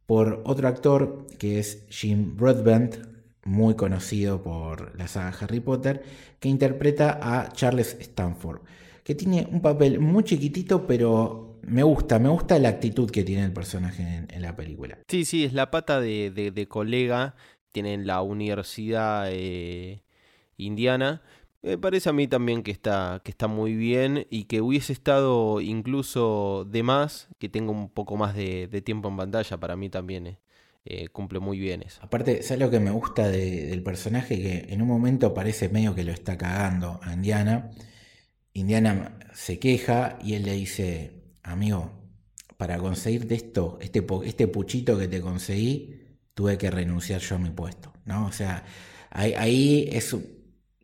por otro actor que es Jim Broadbent, muy conocido por la saga Harry Potter, que interpreta a Charles Stanford, que tiene un papel muy chiquitito, pero me gusta, me gusta la actitud que tiene el personaje en, la película. Sí, sí, es la pata de, colega, tienen la universidad eh, indiana. Me parece a mí también que está, que está muy bien y que hubiese estado incluso de más, que tenga un poco más de, de tiempo en pantalla, para mí también. Eh. Eh, cumple muy bien eso. Aparte, ¿sabes lo que me gusta del personaje? Que en un momento parece medio que lo está cagando a Indiana. Indiana se queja y él le dice, amigo, para conseguirte esto, este, este puchito que te conseguí, tuve que renunciar yo a mi puesto. ¿no? O sea, ahí,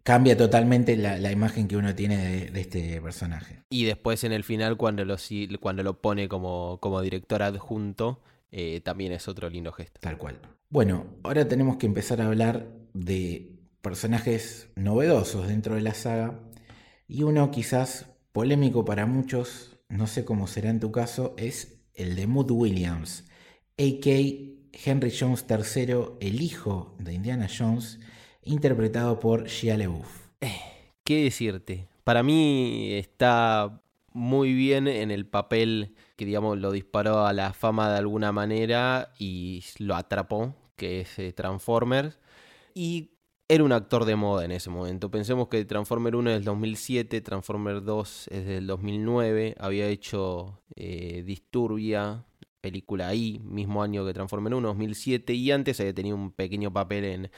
cambia totalmente la, imagen que uno tiene de, este personaje. Y después en el final, cuando lo, cuando lo pone como, como director adjunto, eh, también es otro lindo gesto. Tal cual. Bueno, ahora tenemos que empezar a hablar de personajes novedosos dentro de la saga y uno quizás polémico para muchos, no sé cómo será en tu caso, es el de Mood Williams, a.k. Henry Jones III, el hijo de Indiana Jones, interpretado por Shia LaBeouf. Eh, ¿Qué decirte? Para mí está muy bien en el papel que digamos lo disparó a la fama de alguna manera y lo atrapó, que es eh, Transformers. Y era un actor de moda en ese momento. Pensemos que Transformer 1 es del 2007, Transformer 2 es del 2009, había hecho eh, Disturbia, película ahí, mismo año que Transformer 1, 2007, y antes había tenido un pequeño papel en,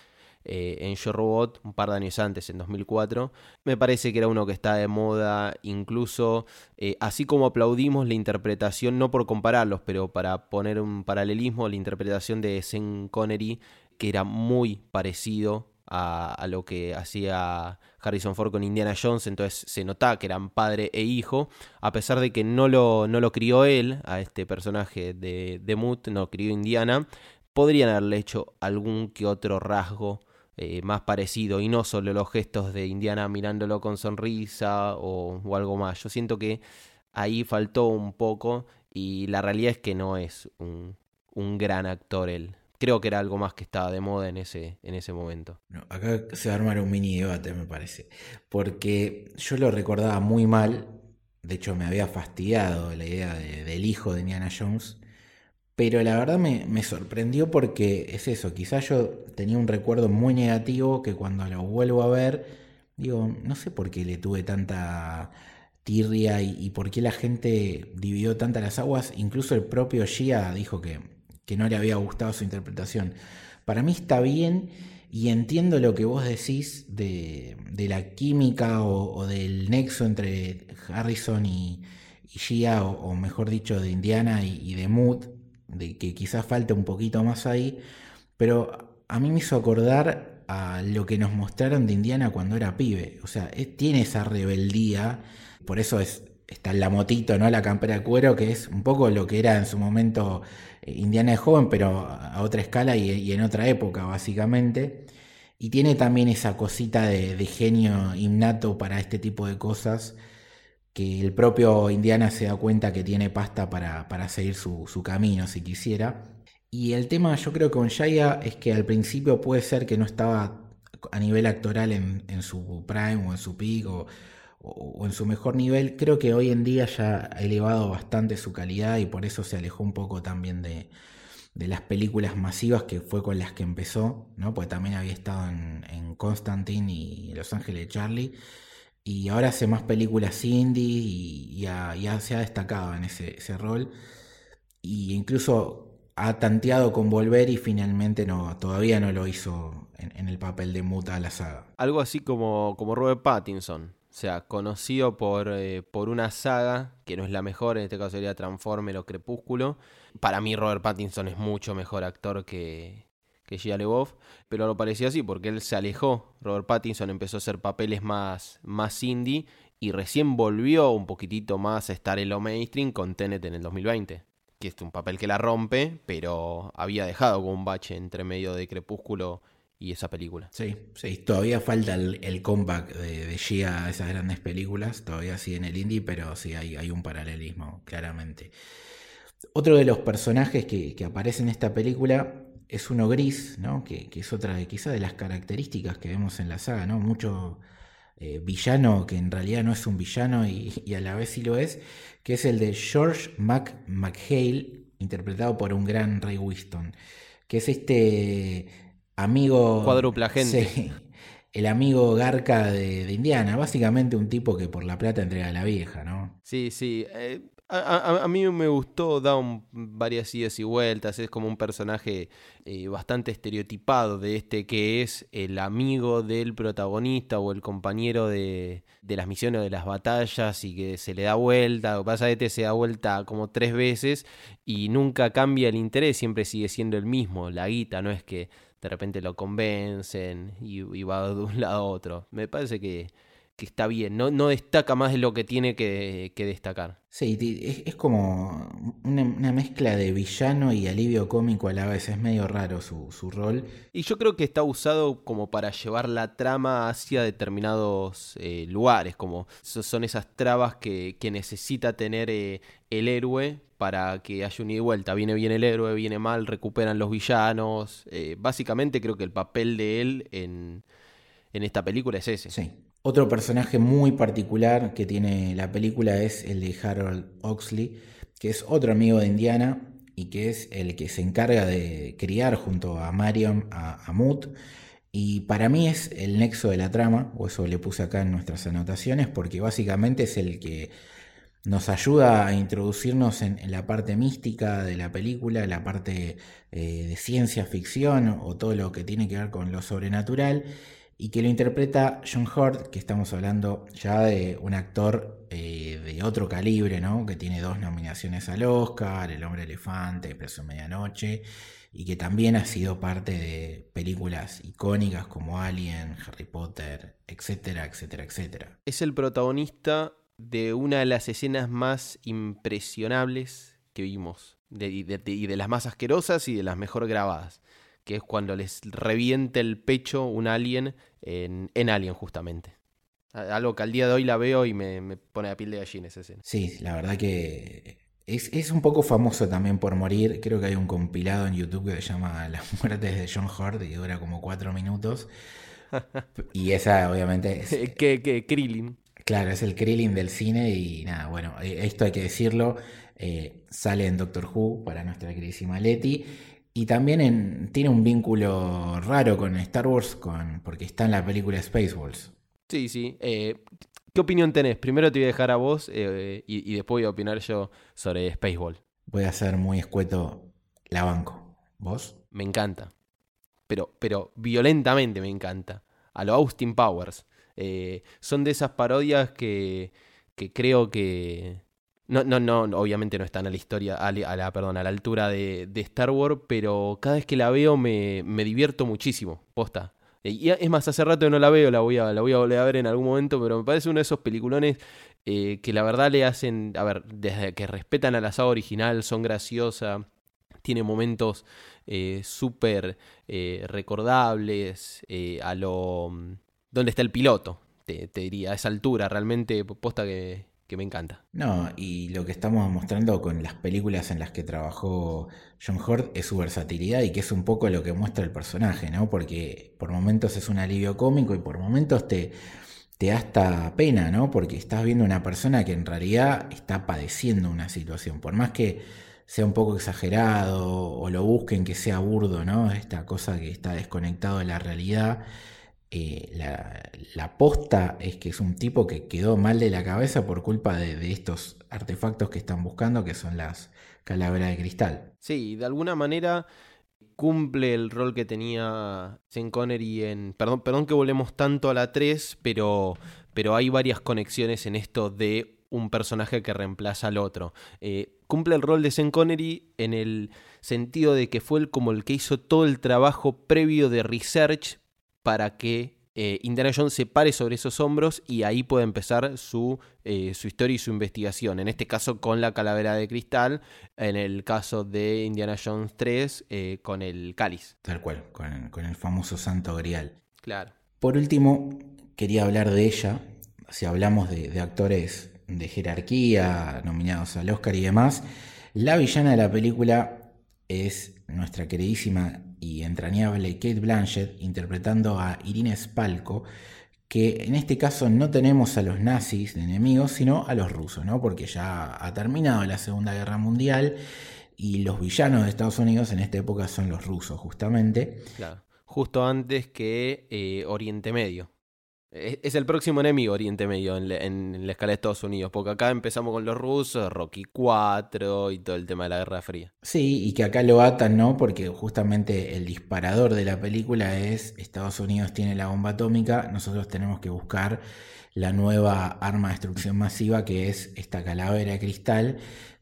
eh, en Yo Robot, un par de años antes, en 2004. Me parece que era uno que está de moda, incluso eh, así como aplaudimos la interpretación, no por compararlos, pero para poner un paralelismo, la interpretación de Sean Connery, que era muy parecido a, lo que hacía Harrison Ford con Indiana Jones, entonces se notaba que eran padre e hijo, a pesar de que no lo, no lo crió él, a este personaje de, de Moot, no crió Indiana, podrían haberle hecho algún que otro rasgo eh, más parecido y no solo los gestos de Indiana mirándolo con sonrisa o, algo más. Yo siento que ahí faltó un poco y la realidad es que no es un, un gran actor él creo que era algo más que estaba de moda en ese, en ese momento. Acá se va a armar un mini debate, me parece. Porque yo lo recordaba muy mal. De hecho, me había fastidiado la idea del hijo de Indiana Jones. Pero la verdad me, me, sorprendió porque es eso. Quizás yo tenía un recuerdo muy negativo que cuando lo vuelvo a ver, digo, no sé por qué le tuve tanta tirria y, y por qué la gente dividió tantas las aguas. Incluso el propio Gia dijo que que no le había gustado su interpretación. Para mí está bien y entiendo lo que vos decís de, la química o, del nexo entre Harrison y, Gia, o, mejor dicho, de Indiana y, de Mood, de que quizás falte un poquito más ahí, pero a mí me hizo acordar a lo que nos mostraron de Indiana cuando era pibe. O sea, tiene esa rebeldía, por eso es, está la motito, ¿no? La campera de cuero, que es un poco lo que era en su momento eh, Indiana de joven, pero a otra escala y, en otra época, básicamente. Y tiene también esa cosita de, genio innato para este tipo de cosas, que el propio Indiana se da cuenta que tiene pasta para, para seguir su, su, camino, si quisiera. Y el tema, yo creo, con Shaya es que al principio puede ser que no estaba a nivel actoral en, en su prime o en su peak o, o en su mejor nivel, creo que hoy en día ya ha elevado bastante su calidad y por eso se alejó un poco también de, las películas masivas que fue con las que empezó, ¿no? Porque también había estado en, en Constantine y Los Ángeles de Charlie. Y ahora hace más películas indie y ya, se ha destacado en ese, rol. Y incluso ha tanteado con volver y finalmente no, todavía no lo hizo en, el papel de muta a la saga. Algo así como, como Robert Pattinson. O sea, conocido por, eh, por una saga que no es la mejor, en este caso sería Transformer o Crepúsculo. Para mí Robert Pattinson es mucho mejor actor que, que Shia LaBeouf, pero lo parecía así porque él se alejó. Robert Pattinson empezó a hacer papeles más, más indie y recién volvió un poquitito más a estar en lo mainstream con Tenet en el 2020. Que es un papel que la rompe, pero había dejado con un bache entre medio de Crepúsculo y esa película. Sí, sí, todavía falta el, comeback de, de Gia a esas grandes películas, todavía sí en el indie, pero sí hay, hay un paralelismo, claramente. Otro de los personajes que, que, aparece en esta película es uno gris, ¿no? que, que es otra de quizás de las características que vemos en la saga, ¿no? Mucho eh, villano que en realidad no es un villano y, y, a la vez sí lo es, que es el de George Mac McHale, interpretado por un gran Ray Winston, que es este amigo. Cuádrupla gente. el amigo Garca de, Indiana, básicamente un tipo que por la plata entrega a la vieja, ¿no? Sí, sí. Eh, a, mí me gustó, da varias idas y vueltas, es como un personaje eh, bastante estereotipado de este que es el amigo del protagonista o el compañero de, de las misiones o de las batallas y que se le da vuelta, que pasa este se da vuelta como tres veces y nunca cambia el interés, siempre sigue siendo el mismo, la guita, no es que de repente lo convencen y, va de un lado a otro. Me parece que, está bien, no, no, destaca más de lo que tiene que, destacar. Sí, es, como una, mezcla de villano y alivio cómico a la vez, es medio raro su, su, rol. Y yo creo que está usado como para llevar la trama hacia determinados eh, lugares, como son esas trabas que, necesita tener eh, el héroe para que haya un ida y vuelta. Viene bien el héroe, viene mal, recuperan los villanos. Eh, básicamente creo que el papel de él en, en esta película es ese. Sí. Otro personaje muy particular que tiene la película es el de Harold Oxley, que es otro amigo de Indiana y que es el que se encarga de criar junto a Marion a, a Moot. Y para mí es el nexo de la trama, o eso le puse acá en nuestras anotaciones, porque básicamente es el que nos ayuda a introducirnos en, la parte mística de la película, la parte eh, de ciencia ficción o todo lo que tiene que ver con lo sobrenatural, y que lo interpreta John Hurt, que estamos hablando ya de un actor eh, de otro calibre, ¿no? que tiene dos nominaciones al Oscar, El hombre elefante, Preso Medianoche, y que también ha sido parte de películas icónicas como Alien, Harry Potter, etcétera, etcétera, etcétera. Es el protagonista de una de las escenas más impresionables que vimos, y de, las más asquerosas y de las mejor grabadas, que es cuando les revienta el pecho un alien en, en Alien justamente. Algo que al día de hoy la veo y me, pone a piel de gallina esa escena. Sí, la verdad que es, un poco famoso también por morir. Creo que hay un compilado en YouTube que se llama Las muertes de John Hurt y dura como cuatro minutos. y esa obviamente es... que, que Krillin. Claro, es el Krillin del cine y nada, bueno, eh, esto hay que decirlo, eh, sale en Doctor Who para nuestra queridísima Letty y también tiene un vínculo raro con Star Wars con, porque está en la película Spaceballs. Sí, sí. Eh, ¿Qué opinión tenés? Primero te voy a dejar a vos y, después voy a opinar yo sobre Spaceball. Voy a ser muy escueto, la banco. ¿Vos? Me encanta. Pero, pero violentamente me encanta. A lo Austin Powers. Eh, son de esas parodias que, que creo que... No, no, no, obviamente no están a la historia, a la, perdón, a la altura de, Star Wars, pero cada vez que la veo me, divierto muchísimo, posta. Y es más, hace rato no la veo, la voy a, la voy a volver a ver en algún momento, pero me parece uno de esos peliculones eh, que la verdad le hacen, a ver, desde que respetan a la saga original, son graciosa, tiene momentos eh, súper recordables, a lo dónde está el piloto, te, diría, a esa altura, realmente posta que, me encanta. No, y lo que estamos mostrando con las películas en las que trabajó John Hurt es su versatilidad y que es un poco lo que muestra el personaje, ¿no? Porque por momentos es un alivio cómico y por momentos te, te da hasta pena, ¿no? Porque estás viendo una persona que en realidad está padeciendo una situación, por más que sea un poco exagerado o lo busquen que sea burdo, ¿no? Esta cosa que está desconectado de la realidad eh, la, posta es que es un tipo que quedó mal de la cabeza por culpa de, estos artefactos que están buscando, que son las calaveras de cristal. Sí, de alguna manera cumple el rol que tenía Sean Connery en... Perdón, perdón que volvemos tanto a la 3, pero, pero hay varias conexiones en esto de un personaje que reemplaza al otro. Eh, cumple el rol de Sean Connery en el sentido de que fue el, como el que hizo todo el trabajo previo de research para que eh, Indiana Jones se pare sobre esos hombros y ahí puede empezar su, eh, su, historia y su investigación. En este caso con la calavera de cristal, en el caso de Indiana Jones 3 eh, con el cáliz. Tal cual, con, el famoso santo grial. Claro. Por último, quería hablar de ella, si hablamos de, de actores de jerarquía nominados al Oscar y demás, la villana de la película es nuestra queridísima y entrañable Kate Blanchett interpretando a Irene Spalko, que en este caso no tenemos a los nazis de enemigos, sino a los rusos, ¿no? Porque ya ha terminado la Segunda Guerra Mundial y los villanos de Estados Unidos en esta época son los rusos, justamente. Claro, justo antes que eh, Oriente Medio. Es el próximo enemigo Oriente Medio en, la escala de Estados Unidos, porque acá empezamos con los rusos, Rocky 4 y todo el tema de la Guerra Fría. Sí, y que acá lo atan, ¿no? Porque justamente el disparador de la película es Estados Unidos tiene la bomba atómica, nosotros tenemos que buscar la nueva arma de destrucción masiva que es esta calavera de cristal,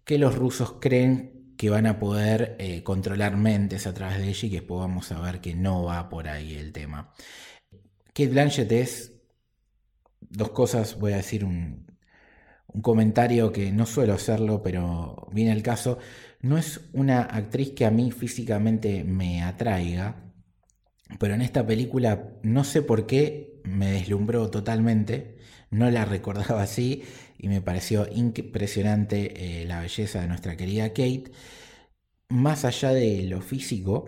que los rusos creen que van a poder eh, controlar mentes a través de ella y que después vamos a ver que no va por ahí el tema. Kate Blanchett es dos cosas, voy a decir un, comentario que no suelo hacerlo, pero viene el caso. No es una actriz que a mí físicamente me atraiga, pero en esta película no sé por qué me deslumbró totalmente, no la recordaba así y me pareció impresionante eh, la belleza de nuestra querida Kate. Más allá de lo físico,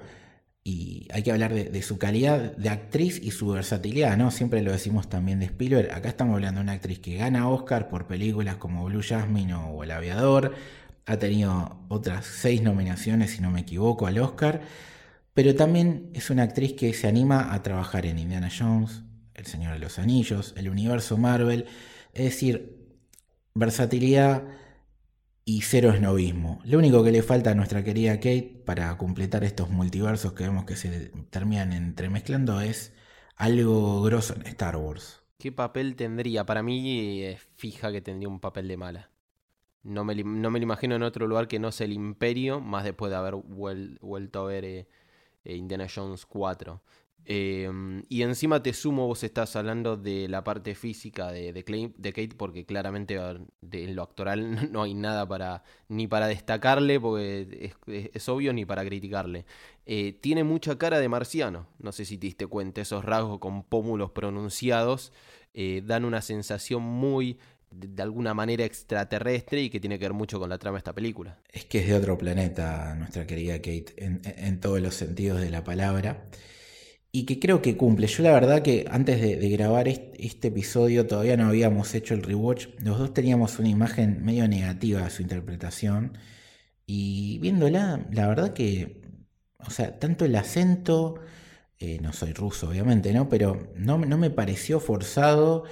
y hay que hablar de, su calidad de actriz y su versatilidad, ¿no? Siempre lo decimos también de Spielberg. Acá estamos hablando de una actriz que gana Oscar por películas como Blue Jasmine o El Aviador. Ha tenido otras seis nominaciones, si no me equivoco, al Oscar. Pero también es una actriz que se anima a trabajar en Indiana Jones, El Señor de los Anillos, el universo Marvel. Es decir, versatilidad y cero esnovismo. Lo único que le falta a nuestra querida Kate para completar estos multiversos que vemos que se terminan entremezclando es algo grosso en Star Wars. ¿Qué papel tendría? Para mí es fija que tendría un papel de mala. No me, no me lo imagino en otro lugar que no sea el Imperio, más después de haber vuelto a ver eh, eh, Indiana Jones 4. Em, y encima te sumo, vos estás hablando de la parte física de, Kate, porque claramente en lo actoral no hay nada para ni para destacarle, porque es, obvio, ni para criticarle. Eh, tiene mucha cara de marciano, no sé si te diste cuenta, esos rasgos con pómulos pronunciados eh, dan una sensación muy de, alguna manera extraterrestre y que tiene que ver mucho con la trama de esta película. Es que es de otro planeta nuestra querida Kate, en todos los sentidos de la palabra y que creo que cumple. Yo la verdad que antes de, grabar este, episodio todavía no habíamos hecho el rewatch. Los dos teníamos una imagen medio negativa de su interpretación. Y viéndola, la verdad que, o sea, tanto el acento, eh, no soy ruso obviamente, ¿no? Pero no, no, me pareció forzado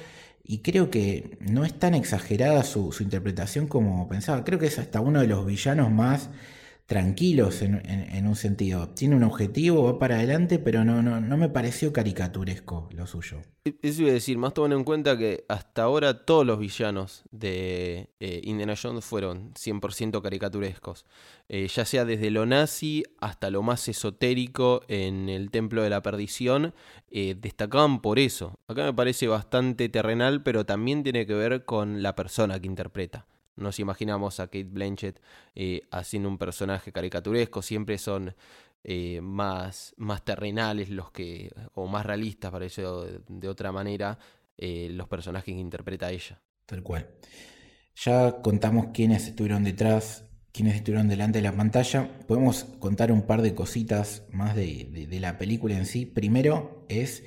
y creo que no es tan exagerada su, su interpretación como pensaba. Creo que es hasta uno de los villanos más tranquilos en, un sentido. Tiene un objetivo, va para adelante, pero no, no, no me pareció caricaturesco lo suyo. Eso iba a decir, más tomando en cuenta que hasta ahora todos los villanos de eh, Indiana Jones fueron 100% caricaturescos. Eh, ya sea desde lo nazi hasta lo más esotérico en el Templo de la Perdición, eh, destacaban por eso. Acá me parece bastante terrenal, pero también tiene que ver con la persona que interpreta nos imaginamos a Kate Blanchett eh, haciendo un personaje caricaturesco, siempre son eh, más, más terrenales los que, o más realistas, para eso de, otra manera, eh, los personajes que interpreta ella. Tal cual. Ya contamos quiénes estuvieron detrás, quiénes estuvieron delante de la pantalla. Podemos contar un par de cositas más de la película en sí. Primero es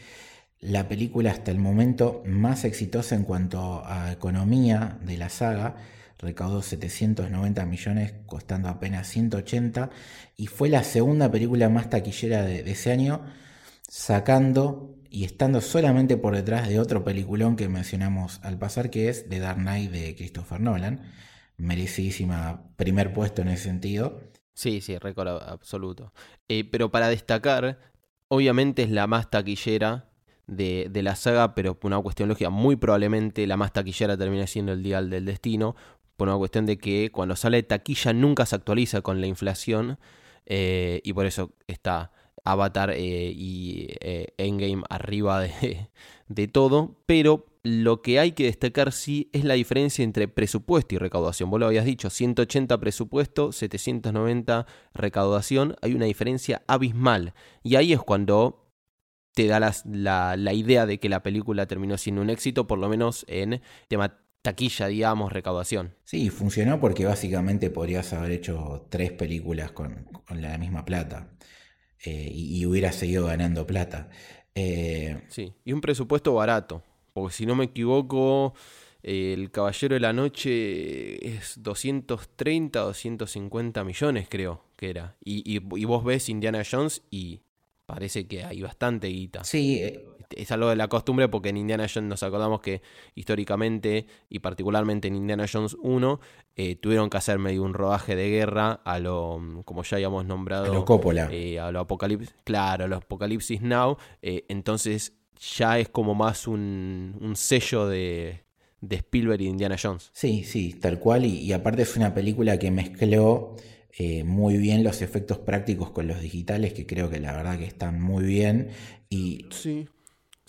la película hasta el momento más exitosa en cuanto a economía de la saga recaudó 790 millones, costando apenas 180, y fue la segunda película más taquillera de, ese año, sacando y estando solamente por detrás de otro peliculón que mencionamos al pasar, que es The Dark Knight de Christopher Nolan. Merecidísima primer puesto en ese sentido. Sí, sí, récord absoluto. Eh, pero para destacar, obviamente es la más taquillera de, de, la saga, pero por una cuestión lógica, muy probablemente la más taquillera termina siendo el Dial del Destino, por una cuestión de que cuando sale taquilla nunca se actualiza con la inflación eh, y por eso está Avatar eh, y eh, Endgame arriba de, de, todo, pero lo que hay que destacar sí es la diferencia entre presupuesto y recaudación. Vos lo habías dicho, 180 presupuesto, 790 recaudación, hay una diferencia abismal. Y ahí es cuando te da la, la, idea de que la película terminó siendo un éxito, por lo menos en tema taquilla, digamos, recaudación. Sí, funcionó porque básicamente podrías haber hecho tres películas con, la misma plata eh, y, hubiera seguido ganando plata. Eh, sí, y un presupuesto barato, porque si no me equivoco, El Caballero de la Noche es 230, 250 millones creo que era. Y, y, y vos ves Indiana Jones y parece que hay bastante guita. Sí, eh, es algo de la costumbre porque en Indiana Jones nos acordamos que históricamente y particularmente en Indiana Jones 1 eh, tuvieron que hacer medio un rodaje de guerra a lo, como ya habíamos nombrado, a lo Coppola. Eh, a lo Apocalipsis, claro, a lo Apocalipsis Now, eh, entonces ya es como más un, un sello de, de, Spielberg y Indiana Jones. Sí, sí, tal cual, y, y aparte es una película que mezcló... muy bien los efectos prácticos con los digitales, que creo que la verdad que están muy bien. Y sí.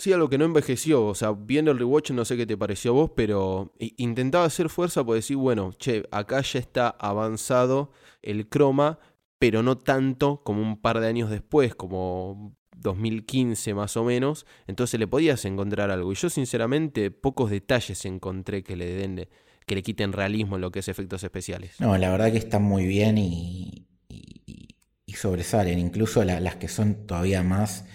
Sí, algo que no envejeció. O sea, viendo el rewatch, no sé qué te pareció a vos, pero intentaba hacer fuerza por decir, bueno, che, acá ya está avanzado el croma, pero no tanto como un par de años después, como 2015 más o menos. Entonces le podías encontrar algo. Y yo, sinceramente, pocos detalles encontré que le den que le quiten realismo en lo que es efectos especiales. No, la verdad que están muy bien y, sobresalen, incluso las que son todavía más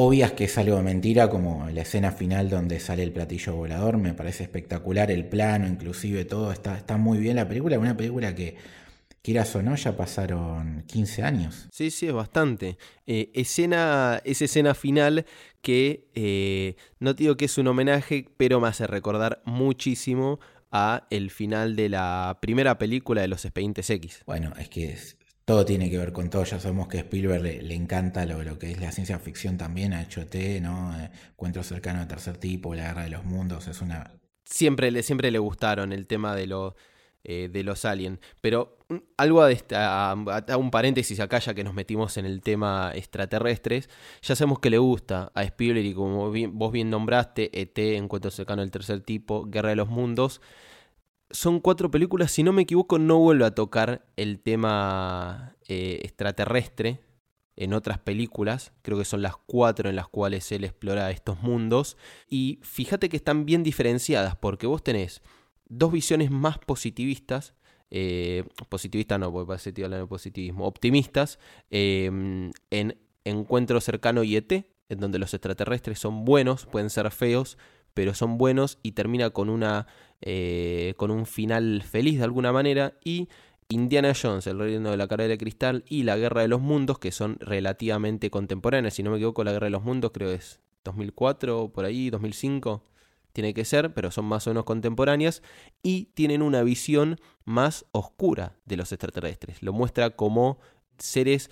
obvias que es algo de mentira, como la escena final donde sale el platillo volador, me parece espectacular, el plano, inclusive todo, está, está muy bien la película, una película que quieras o no, ya pasaron 15 años. Sí, sí, es bastante. Eh, escena, esa escena final que eh, no digo que es un homenaje, pero me hace recordar muchísimo a el final de la primera película de los Expedientes X. Bueno, es que todo tiene que ver con todo. Ya sabemos que Spielberg le, encanta lo, que es la ciencia ficción también. Ha hecho T, ¿no? Eh, Encuentro cercano de tercer tipo, La Guerra de los Mundos. Es una. Siempre le, siempre le gustaron el tema de lo eh, de los aliens. Pero mm, algo a, a, un paréntesis acá, ya que nos metimos en el tema extraterrestres, ya sabemos que le gusta a Spielberg y como vos bien nombraste, ET, Encuentro cercano del tercer tipo, Guerra de los Mundos. Son cuatro películas, si no me equivoco, no vuelve a tocar el tema eh, extraterrestre en otras películas, creo que son las cuatro en las cuales él explora estos mundos, y fíjate que están bien diferenciadas, porque vos tenés dos visiones más positivistas, eh, positivistas no, porque parece que hablar de positivismo, optimistas, em, en Encuentro cercano y ET, en donde los extraterrestres son buenos, pueden ser feos, pero son buenos y termina con una eh, con un final feliz de alguna manera y Indiana Jones, el reino de la carrera de cristal y la guerra de los mundos que son relativamente contemporáneas, si no me equivoco la guerra de los mundos creo es 2004 por ahí, 2005 tiene que ser, pero son más o menos contemporáneas, y tienen una visión más oscura de los extraterrestres. Lo muestra como seres,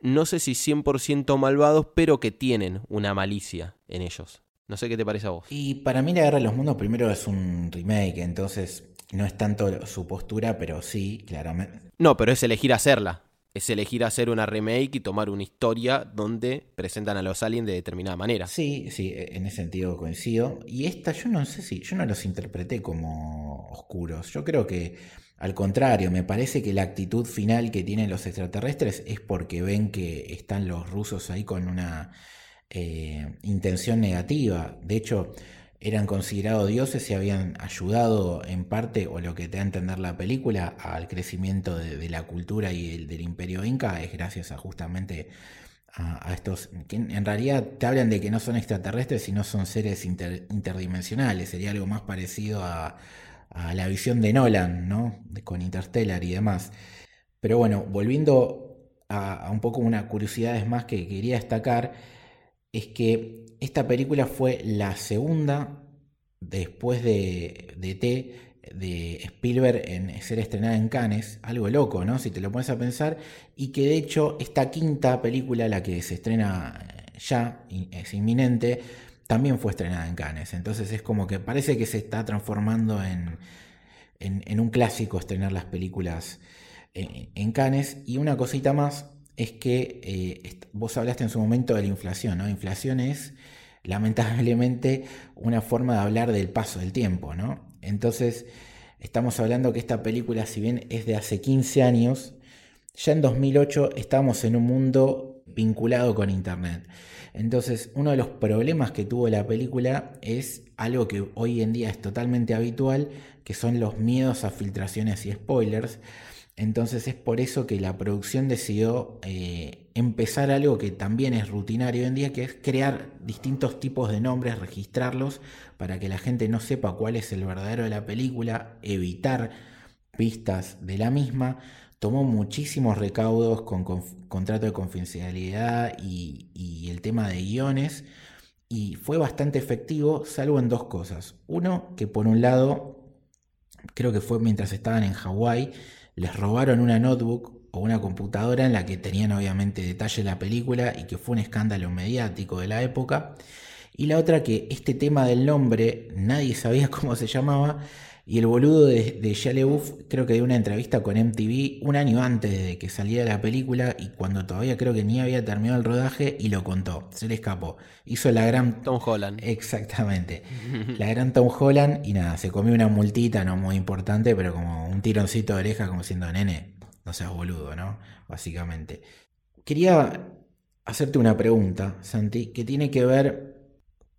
no sé si 100% malvados, pero que tienen una malicia en ellos. No sé qué te parece a vos. Y para mí La Guerra de los Mundos primero es un remake, entonces no es tanto su postura, pero sí, claramente. No, pero es elegir hacerla es elegir hacer una remake y tomar una historia donde presentan a los aliens de determinada manera. Sí, sí, e, en ese sentido coincido. Y esta yo no sé si, yo no los interpreté como oscuros. Yo creo que al contrario, me parece que la actitud final que tienen los extraterrestres es porque ven que están los rusos ahí con una eh, intención negativa. De hecho, eran considerados dioses y habían ayudado en parte, o lo que te da a entender la película, al crecimiento de, la cultura y el, del imperio inca, es gracias a justamente a, estos, que en realidad te hablan de que no son extraterrestres, sino son seres interdimensionales, sería algo más parecido a, la visión de Nolan, ¿no? con Interstellar y demás. Pero bueno, volviendo a, a un poco una curiosidad más que quería destacar, es que esta película fue la segunda después de, de T de Spielberg en ser estrenada en Cannes, algo loco, ¿no? Si te lo pones a pensar, y que de hecho esta quinta película, la que se estrena ya, es inminente, también fue estrenada en Cannes. Entonces es como que parece que se está transformando en, en, un clásico estrenar las películas en, en Cannes. Y una cosita más, es que eh, vos hablaste en su momento de la inflación, ¿no? Inflación es lamentablemente una forma de hablar del paso del tiempo, ¿no? Entonces, estamos hablando que esta película, si bien es de hace 15 años, ya en 2008 estábamos en un mundo vinculado con Internet. Entonces, uno de los problemas que tuvo la película es algo que hoy en día es totalmente habitual, que son los miedos a filtraciones y spoilers. Entonces es por eso que la producción decidió eh, empezar algo que también es rutinario hoy en día, que es crear distintos tipos de nombres, registrarlos para que la gente no sepa cuál es el verdadero de la película, evitar pistas de la misma. Tomó muchísimos recaudos con, contrato de confidencialidad y, y el tema de guiones y fue bastante efectivo, salvo en dos cosas. Uno, que por un lado, creo que fue mientras estaban en Hawái, les robaron una notebook o una computadora en la que tenían obviamente detalle de la película y que fue un escándalo mediático de la época. Y la otra que este tema del nombre nadie sabía cómo se llamaba y el boludo de, de creo que dio una entrevista con MTV un año antes de que saliera la película y cuando todavía creo que ni había terminado el rodaje y lo contó. Se le escapó. Hizo la gran... Tom Holland. Exactamente. la gran Tom Holland y nada, se comió una multita, no muy importante, pero como un tironcito de oreja como siendo nene. No seas boludo, ¿no? Básicamente. Quería hacerte una pregunta, Santi, que tiene que ver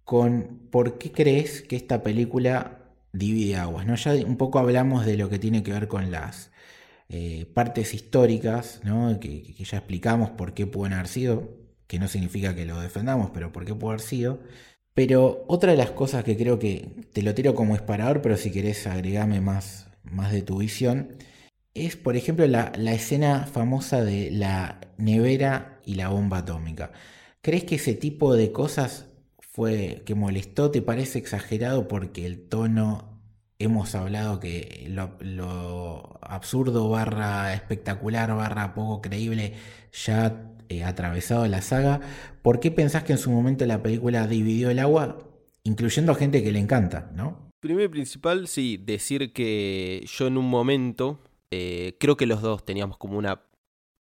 con por qué crees que esta película divide aguas, ¿no? Ya un poco hablamos de lo que tiene que ver con las eh, partes históricas, ¿no? Que, ya explicamos por qué pueden haber sido, que no significa que lo defendamos, pero por qué puede haber sido. Pero otra de las cosas que creo que te lo tiro como disparador, pero si querés agregarme más, más de tu visión, es por ejemplo la, la escena famosa de la nevera y la bomba atómica. ¿Crees que ese tipo de cosas fue que molestó? ¿Te parece exagerado porque el tono, hemos hablado que lo, absurdo barra espectacular barra poco creíble ya eh, atravesado la saga? ¿Por qué pensás que en su momento la película dividió el agua, incluyendo a gente que le encanta, ¿no? Primero y principal, sí, decir que yo en un momento, eh, creo que los dos teníamos como una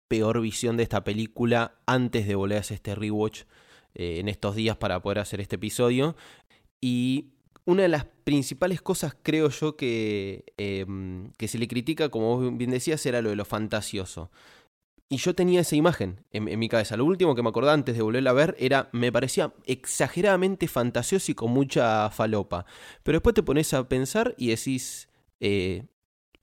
peor visión de esta película antes de volver a hacer este rewatch eh, en estos días para poder hacer este episodio. Y una de las principales cosas, creo yo, que, em, que se le critica, como vos bien decías, era lo de lo fantasioso. Y yo tenía esa imagen en, mi cabeza. Lo último que me acordaba antes de volverla a ver era, me parecía exageradamente fantasioso y con mucha falopa. Pero después te pones a pensar y decís, eh,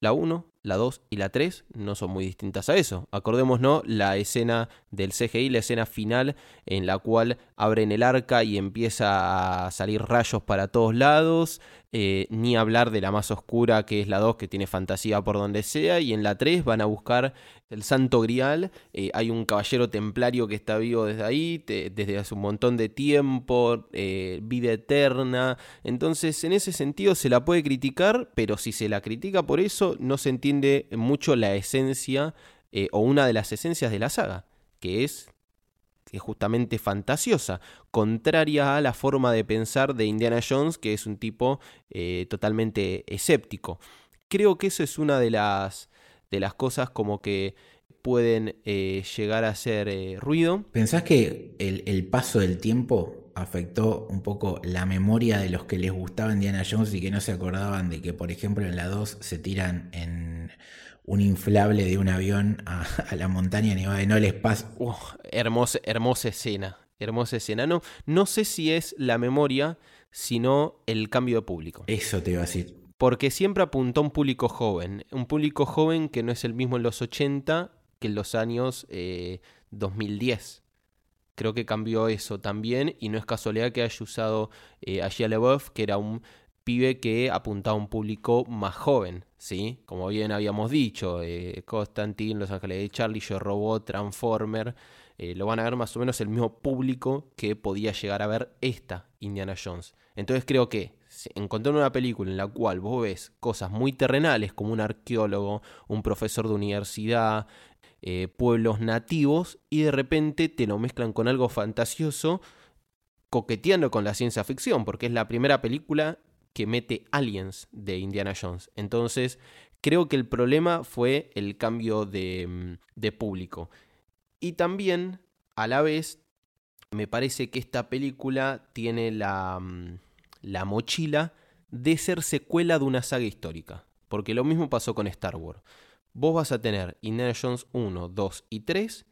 la 1, la 2 y la 3 no son muy distintas a eso. Acordémonos la escena del CGI, la escena final en la cual abren el arca y empieza a salir rayos para todos lados, eh, ni hablar de la más oscura que es la 2 que tiene fantasía por donde sea, y en la 3 van a buscar el Santo Grial, eh, hay un caballero templario que está vivo desde ahí, desde hace un montón de tiempo, eh, vida eterna, entonces en ese sentido se la puede criticar, pero si se la critica por eso no se entiende mucho la esencia o una de las esencias de la saga, que es que es justamente fantasiosa, contraria a la forma de pensar de Indiana Jones, que es un tipo totalmente escéptico. Creo que eso es una de las de las cosas como que pueden eh, llegar a hacer eh, ruido. ¿Pensás que el, paso del tiempo afectó un poco la memoria de los que les gustaba Indiana Jones y que no se acordaban de que, por ejemplo, en la 2 se tiran en un inflable de un avión a, la montaña nevada de no les pasa? hermosa, hermosa escena, hermosa escena. No, no sé si es la memoria, sino el cambio de público. Eso te iba a decir porque siempre apuntó a un público joven, un público joven que no es el mismo en los 80 que en los años 2010. Eh, Creo que cambió eso también y no es casualidad que haya usado eh, a Shia que era un pibe que apuntaba a un público más joven, ¿sí? Como bien habíamos dicho, eh, Constantine, Los Ángeles de Charlie, Yo Robot, Transformer, eh, lo van a ver más o menos el mismo público que podía llegar a ver esta Indiana Jones. Entonces creo que encontrar una película en la cual vos ves cosas muy terrenales como un arqueólogo, un profesor de universidad, eh, pueblos nativos y de repente te lo mezclan con algo fantasioso, coqueteando con la ciencia ficción, porque es la primera película que mete aliens de Indiana Jones. Entonces creo que el problema fue el cambio de, mm, de público. Y también, a la vez, me parece que esta película tiene la... Mm, la mochila de ser secuela de una saga histórica. Porque lo mismo pasó con Star Wars. Vos vas a tener Indiana Jones 1, 2 y 3,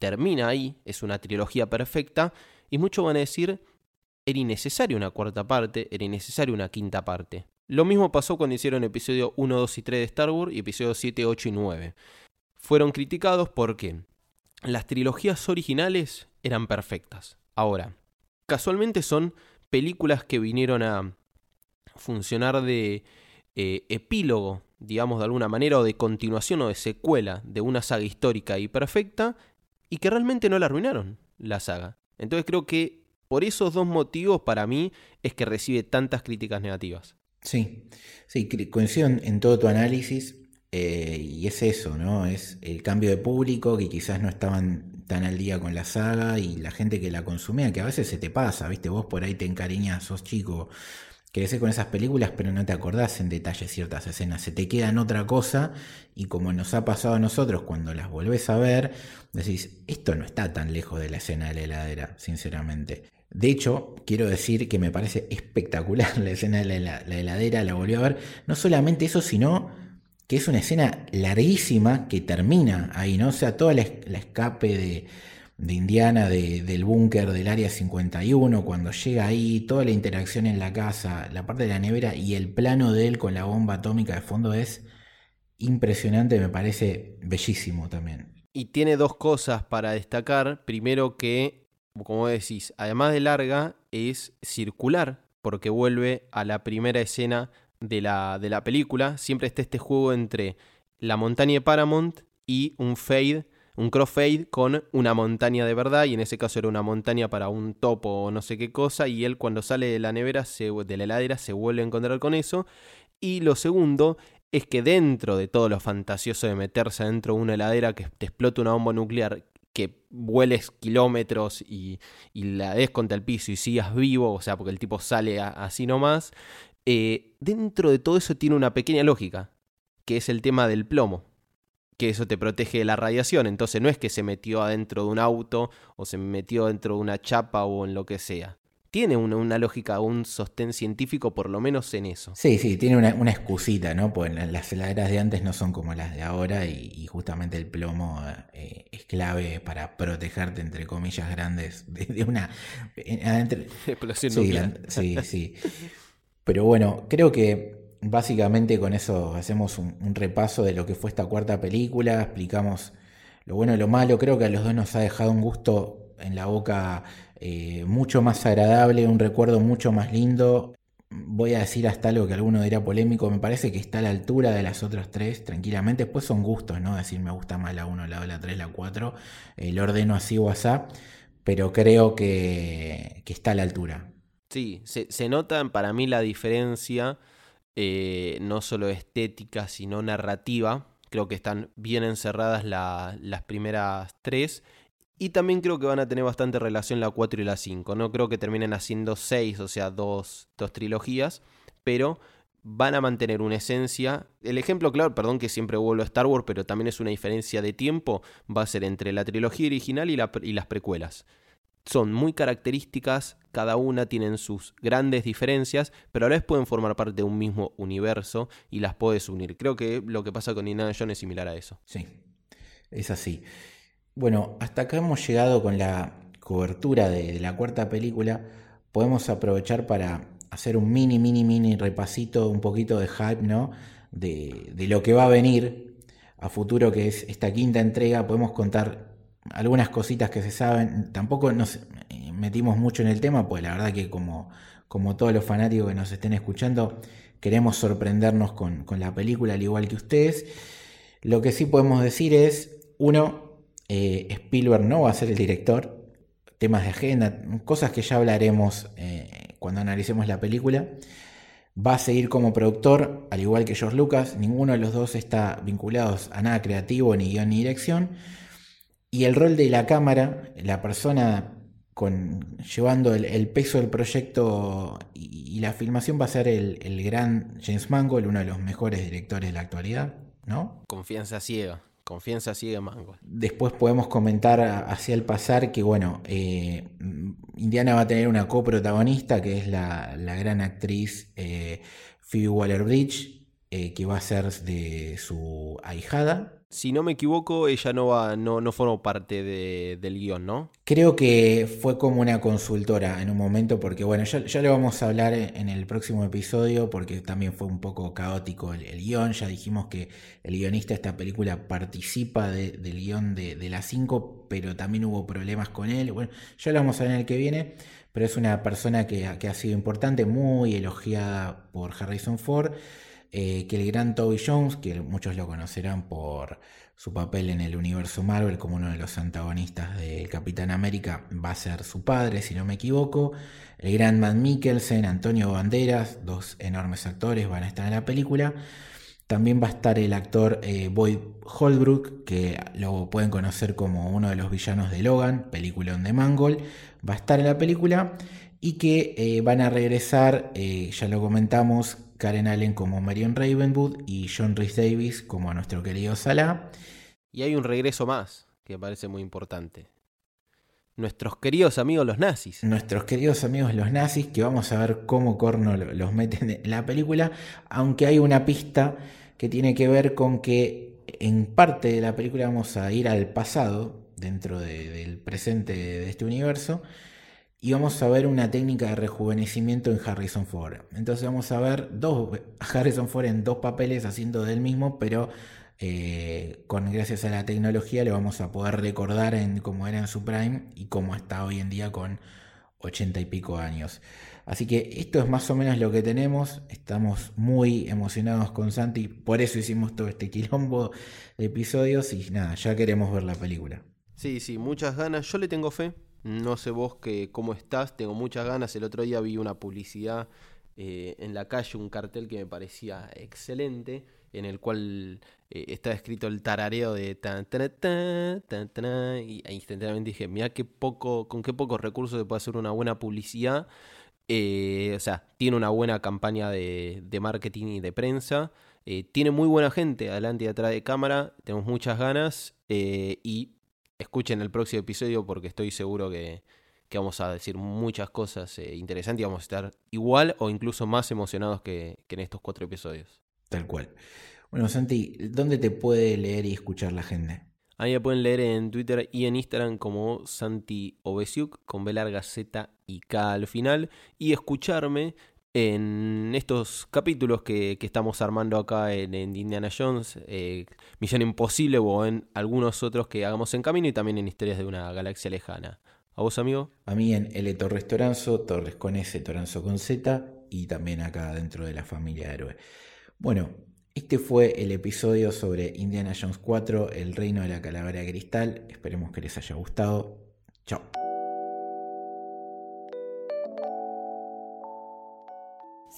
termina ahí, es una trilogía perfecta, y muchos van a decir, era innecesaria una cuarta parte, era innecesaria una quinta parte. Lo mismo pasó cuando hicieron episodio 1, 2 y 3 de Star Wars y episodio 7, 8 y 9. Fueron criticados porque las trilogías originales eran perfectas. Ahora, casualmente son películas que vinieron a funcionar de eh, epílogo, digamos de alguna manera, o de continuación o de secuela de una saga histórica y perfecta, y que realmente no la arruinaron la saga. Entonces creo que por esos dos motivos para mí es que recibe tantas críticas negativas. Sí, sí, coincido en todo tu análisis. Eh, y es eso, ¿no? Es el cambio de público que quizás no estaban tan al día con la saga y la gente que la consumía, que a veces se te pasa, ¿viste? Vos por ahí te encariñas, sos chico, creces con esas películas, pero no te acordás en detalle ciertas escenas, se te queda en otra cosa y como nos ha pasado a nosotros cuando las volvés a ver, decís, esto no está tan lejos de la escena de la heladera, sinceramente. De hecho, quiero decir que me parece espectacular la escena de la, la heladera, la volví a ver, no solamente eso, sino que es una escena larguísima que termina ahí, ¿no? O sea, toda la, escape de Indiana, del búnker del Área 51, cuando llega ahí, toda la interacción en la casa, la parte de la nevera y el plano de él con la bomba atómica de fondo es impresionante, me parece bellísimo también. Y tiene dos cosas para destacar. Primero que, como decís, además de larga, es circular, porque vuelve a la primera escena de la, de la película. Siempre está este juego entre la montaña de Paramount y un fade un crossfade con una montaña de verdad y en ese caso era una montaña para un topo o no sé qué cosa y él cuando sale de la nevera, de la heladera, se vuelve a encontrar con eso. Y lo segundo es que dentro de todo lo fantasioso de meterse dentro de una heladera que te explota una bomba nuclear, que vueles kilómetros y, la des contra el piso y sigas vivo, o sea, porque el tipo sale así nomás, eh, dentro de todo eso tiene una pequeña lógica, que es el tema del plomo que eso te protege de la radiación. Entonces no es que se metió adentro de un auto o se metió dentro de una chapa o en lo que sea. Tiene una, lógica, un sostén científico, por lo menos en eso. Sí, sí, tiene una, una excusita, ¿no? Pues las heladeras de antes no son como las de ahora y, justamente el plomo eh, es clave para protegerte, entre comillas, grandes de, una... Explosión sí, sí, sí. Pero bueno, creo que básicamente con eso hacemos un, repaso de lo que fue esta cuarta película, explicamos lo bueno y lo malo, creo que a los dos nos ha dejado un gusto en la boca eh, mucho más agradable, un recuerdo mucho más lindo. Voy a decir hasta algo que alguno dirá polémico, me parece que está a la altura de las otras tres, tranquilamente. Después son gustos, ¿no? Decir me gusta más la 1, la 2, la 3, la 4. El ordeno así o así, pero creo que, está a la altura. Sí, se, se nota para mí la diferencia eh, no solo estética, sino narrativa. Creo que están bien encerradas las primeras tres. Y también creo que van a tener bastante relación la 4 y la 5. No creo que terminen haciendo 6, o sea, dos, dos trilogías. Pero van a mantener una esencia. El ejemplo claro, perdón que siempre vuelvo a Star Wars, pero también es una diferencia de tiempo, va a ser entre la trilogía original y, las precuelas son muy características, cada una tienen sus grandes diferencias, pero a la vez pueden formar parte de un mismo universo y las puedes unir. Creo que lo que pasa con Indiana Jones es similar a eso. Sí, es así. Bueno, hasta acá hemos llegado con la cobertura de, la cuarta película. Podemos aprovechar para hacer un mini, mini, mini repasito, un poquito de hype, ¿no? De, de lo que va a venir a futuro, que es esta quinta entrega. Podemos contar algunas cositas que se saben. Tampoco nos eh, metimos mucho en el tema, pues la verdad que como, como todos los fanáticos que nos estén escuchando, queremos sorprendernos con, la película al igual que ustedes. Lo que sí podemos decir es, uno, eh, Spielberg no va a ser el director, temas de agenda, cosas que ya hablaremos eh, cuando analicemos la película. Va a seguir como productor, al igual que George Lucas. Ninguno de los dos está vinculados a nada creativo, ni guion, ni dirección. Y el rol de la cámara, la persona con, llevando el, peso del proyecto y, la filmación va a ser el, gran James Mangold, uno de los mejores directores de la actualidad, ¿no? Confianza ciega. Confianza ciega en Mangold. Después podemos comentar hacia el pasar que, bueno, eh, Indiana va a tener una coprotagonista que es la, gran actriz eh, Phoebe Waller Bridge, eh, que va a ser de su ahijada, si no me equivoco, ella no va, no, no formó parte del guion, ¿no? Creo que fue como una consultora en un momento, porque bueno, ya, ya lo vamos a hablar en el próximo episodio, porque también fue un poco caótico el, guion. Ya dijimos que el guionista de esta película participa del guion de, de las 5, pero también hubo problemas con él. Bueno, ya lo vamos a ver en el que viene, pero es una persona que, que ha sido importante, muy elogiada por Harrison Ford. Eh, que el gran Toby Jones, que muchos lo conocerán por su papel en el universo Marvel como uno de los antagonistas del Capitán América, va a ser su padre, si no me equivoco. El gran Matt Mikkelsen, Antonio Banderas, dos enormes actores van a estar en la película. También va a estar el actor eh, Boyd Holbrook, que lo pueden conocer como uno de los villanos de Logan, película de Mangold. Va a estar en la película y que eh, van a regresar, ya lo comentamos, Karen Allen como Marion Ravenwood y John Rhys Davis como nuestro querido Salah. Y hay un regreso más que parece muy importante. Nuestros queridos amigos los nazis. Nuestros queridos amigos los nazis, que vamos a ver cómo Corno los meten en la película, aunque hay una pista que tiene que ver con que en parte de la película vamos a ir al pasado dentro del presente de este universo. Y vamos a ver una técnica de rejuvenecimiento en Harrison Ford. Entonces vamos a ver dos, Harrison Ford en dos papeles haciendo del mismo, pero eh, con gracias a la tecnología le vamos a poder recordar en cómo era en su prime y cómo está hoy en día con ochenta y pico años. Así que esto es más o menos lo que tenemos. Estamos muy emocionados con Santi, por eso hicimos todo este quilombo de episodios y nada, ya queremos ver la película. Sí, sí, muchas ganas. Yo le tengo fe. No sé vos que, cómo estás, tengo muchas ganas. El otro día vi una publicidad eh, en la calle, un cartel que me parecía excelente, en el cual eh, estaba escrito el tarareo de tan, tan, tan, tan, tan y instantáneamente dije, mira qué poco, con qué pocos recursos se puede hacer una buena publicidad eh, o sea, tiene una buena campaña de, marketing y de prensa. Eh, tiene muy buena gente adelante y atrás de cámara. Tenemos muchas ganas. Eh, y escuchen el próximo episodio porque estoy seguro que, vamos a decir muchas cosas interesantes y vamos a estar igual o incluso más emocionados que, que en estos cuatro episodios. Tal cual. Bueno, Santi, ¿dónde te puede leer y escuchar la gente? Ahí me pueden leer en Twitter y en Instagram como Santi Obesiuk con B larga Z y K al final y escucharme en estos capítulos que, estamos armando acá en, Indiana Jones, eh, Misión Imposible o en algunos otros que hagamos en camino y también en historias de una galaxia lejana. ¿A vos, amigo? A mí en L Torres Toranzo, Torres con S, Toranzo con Z y también acá dentro de la familia Héroe. Bueno, este fue el episodio sobre Indiana Jones 4, El Reino de la Calavera de Cristal. Esperemos que les haya gustado. Chao.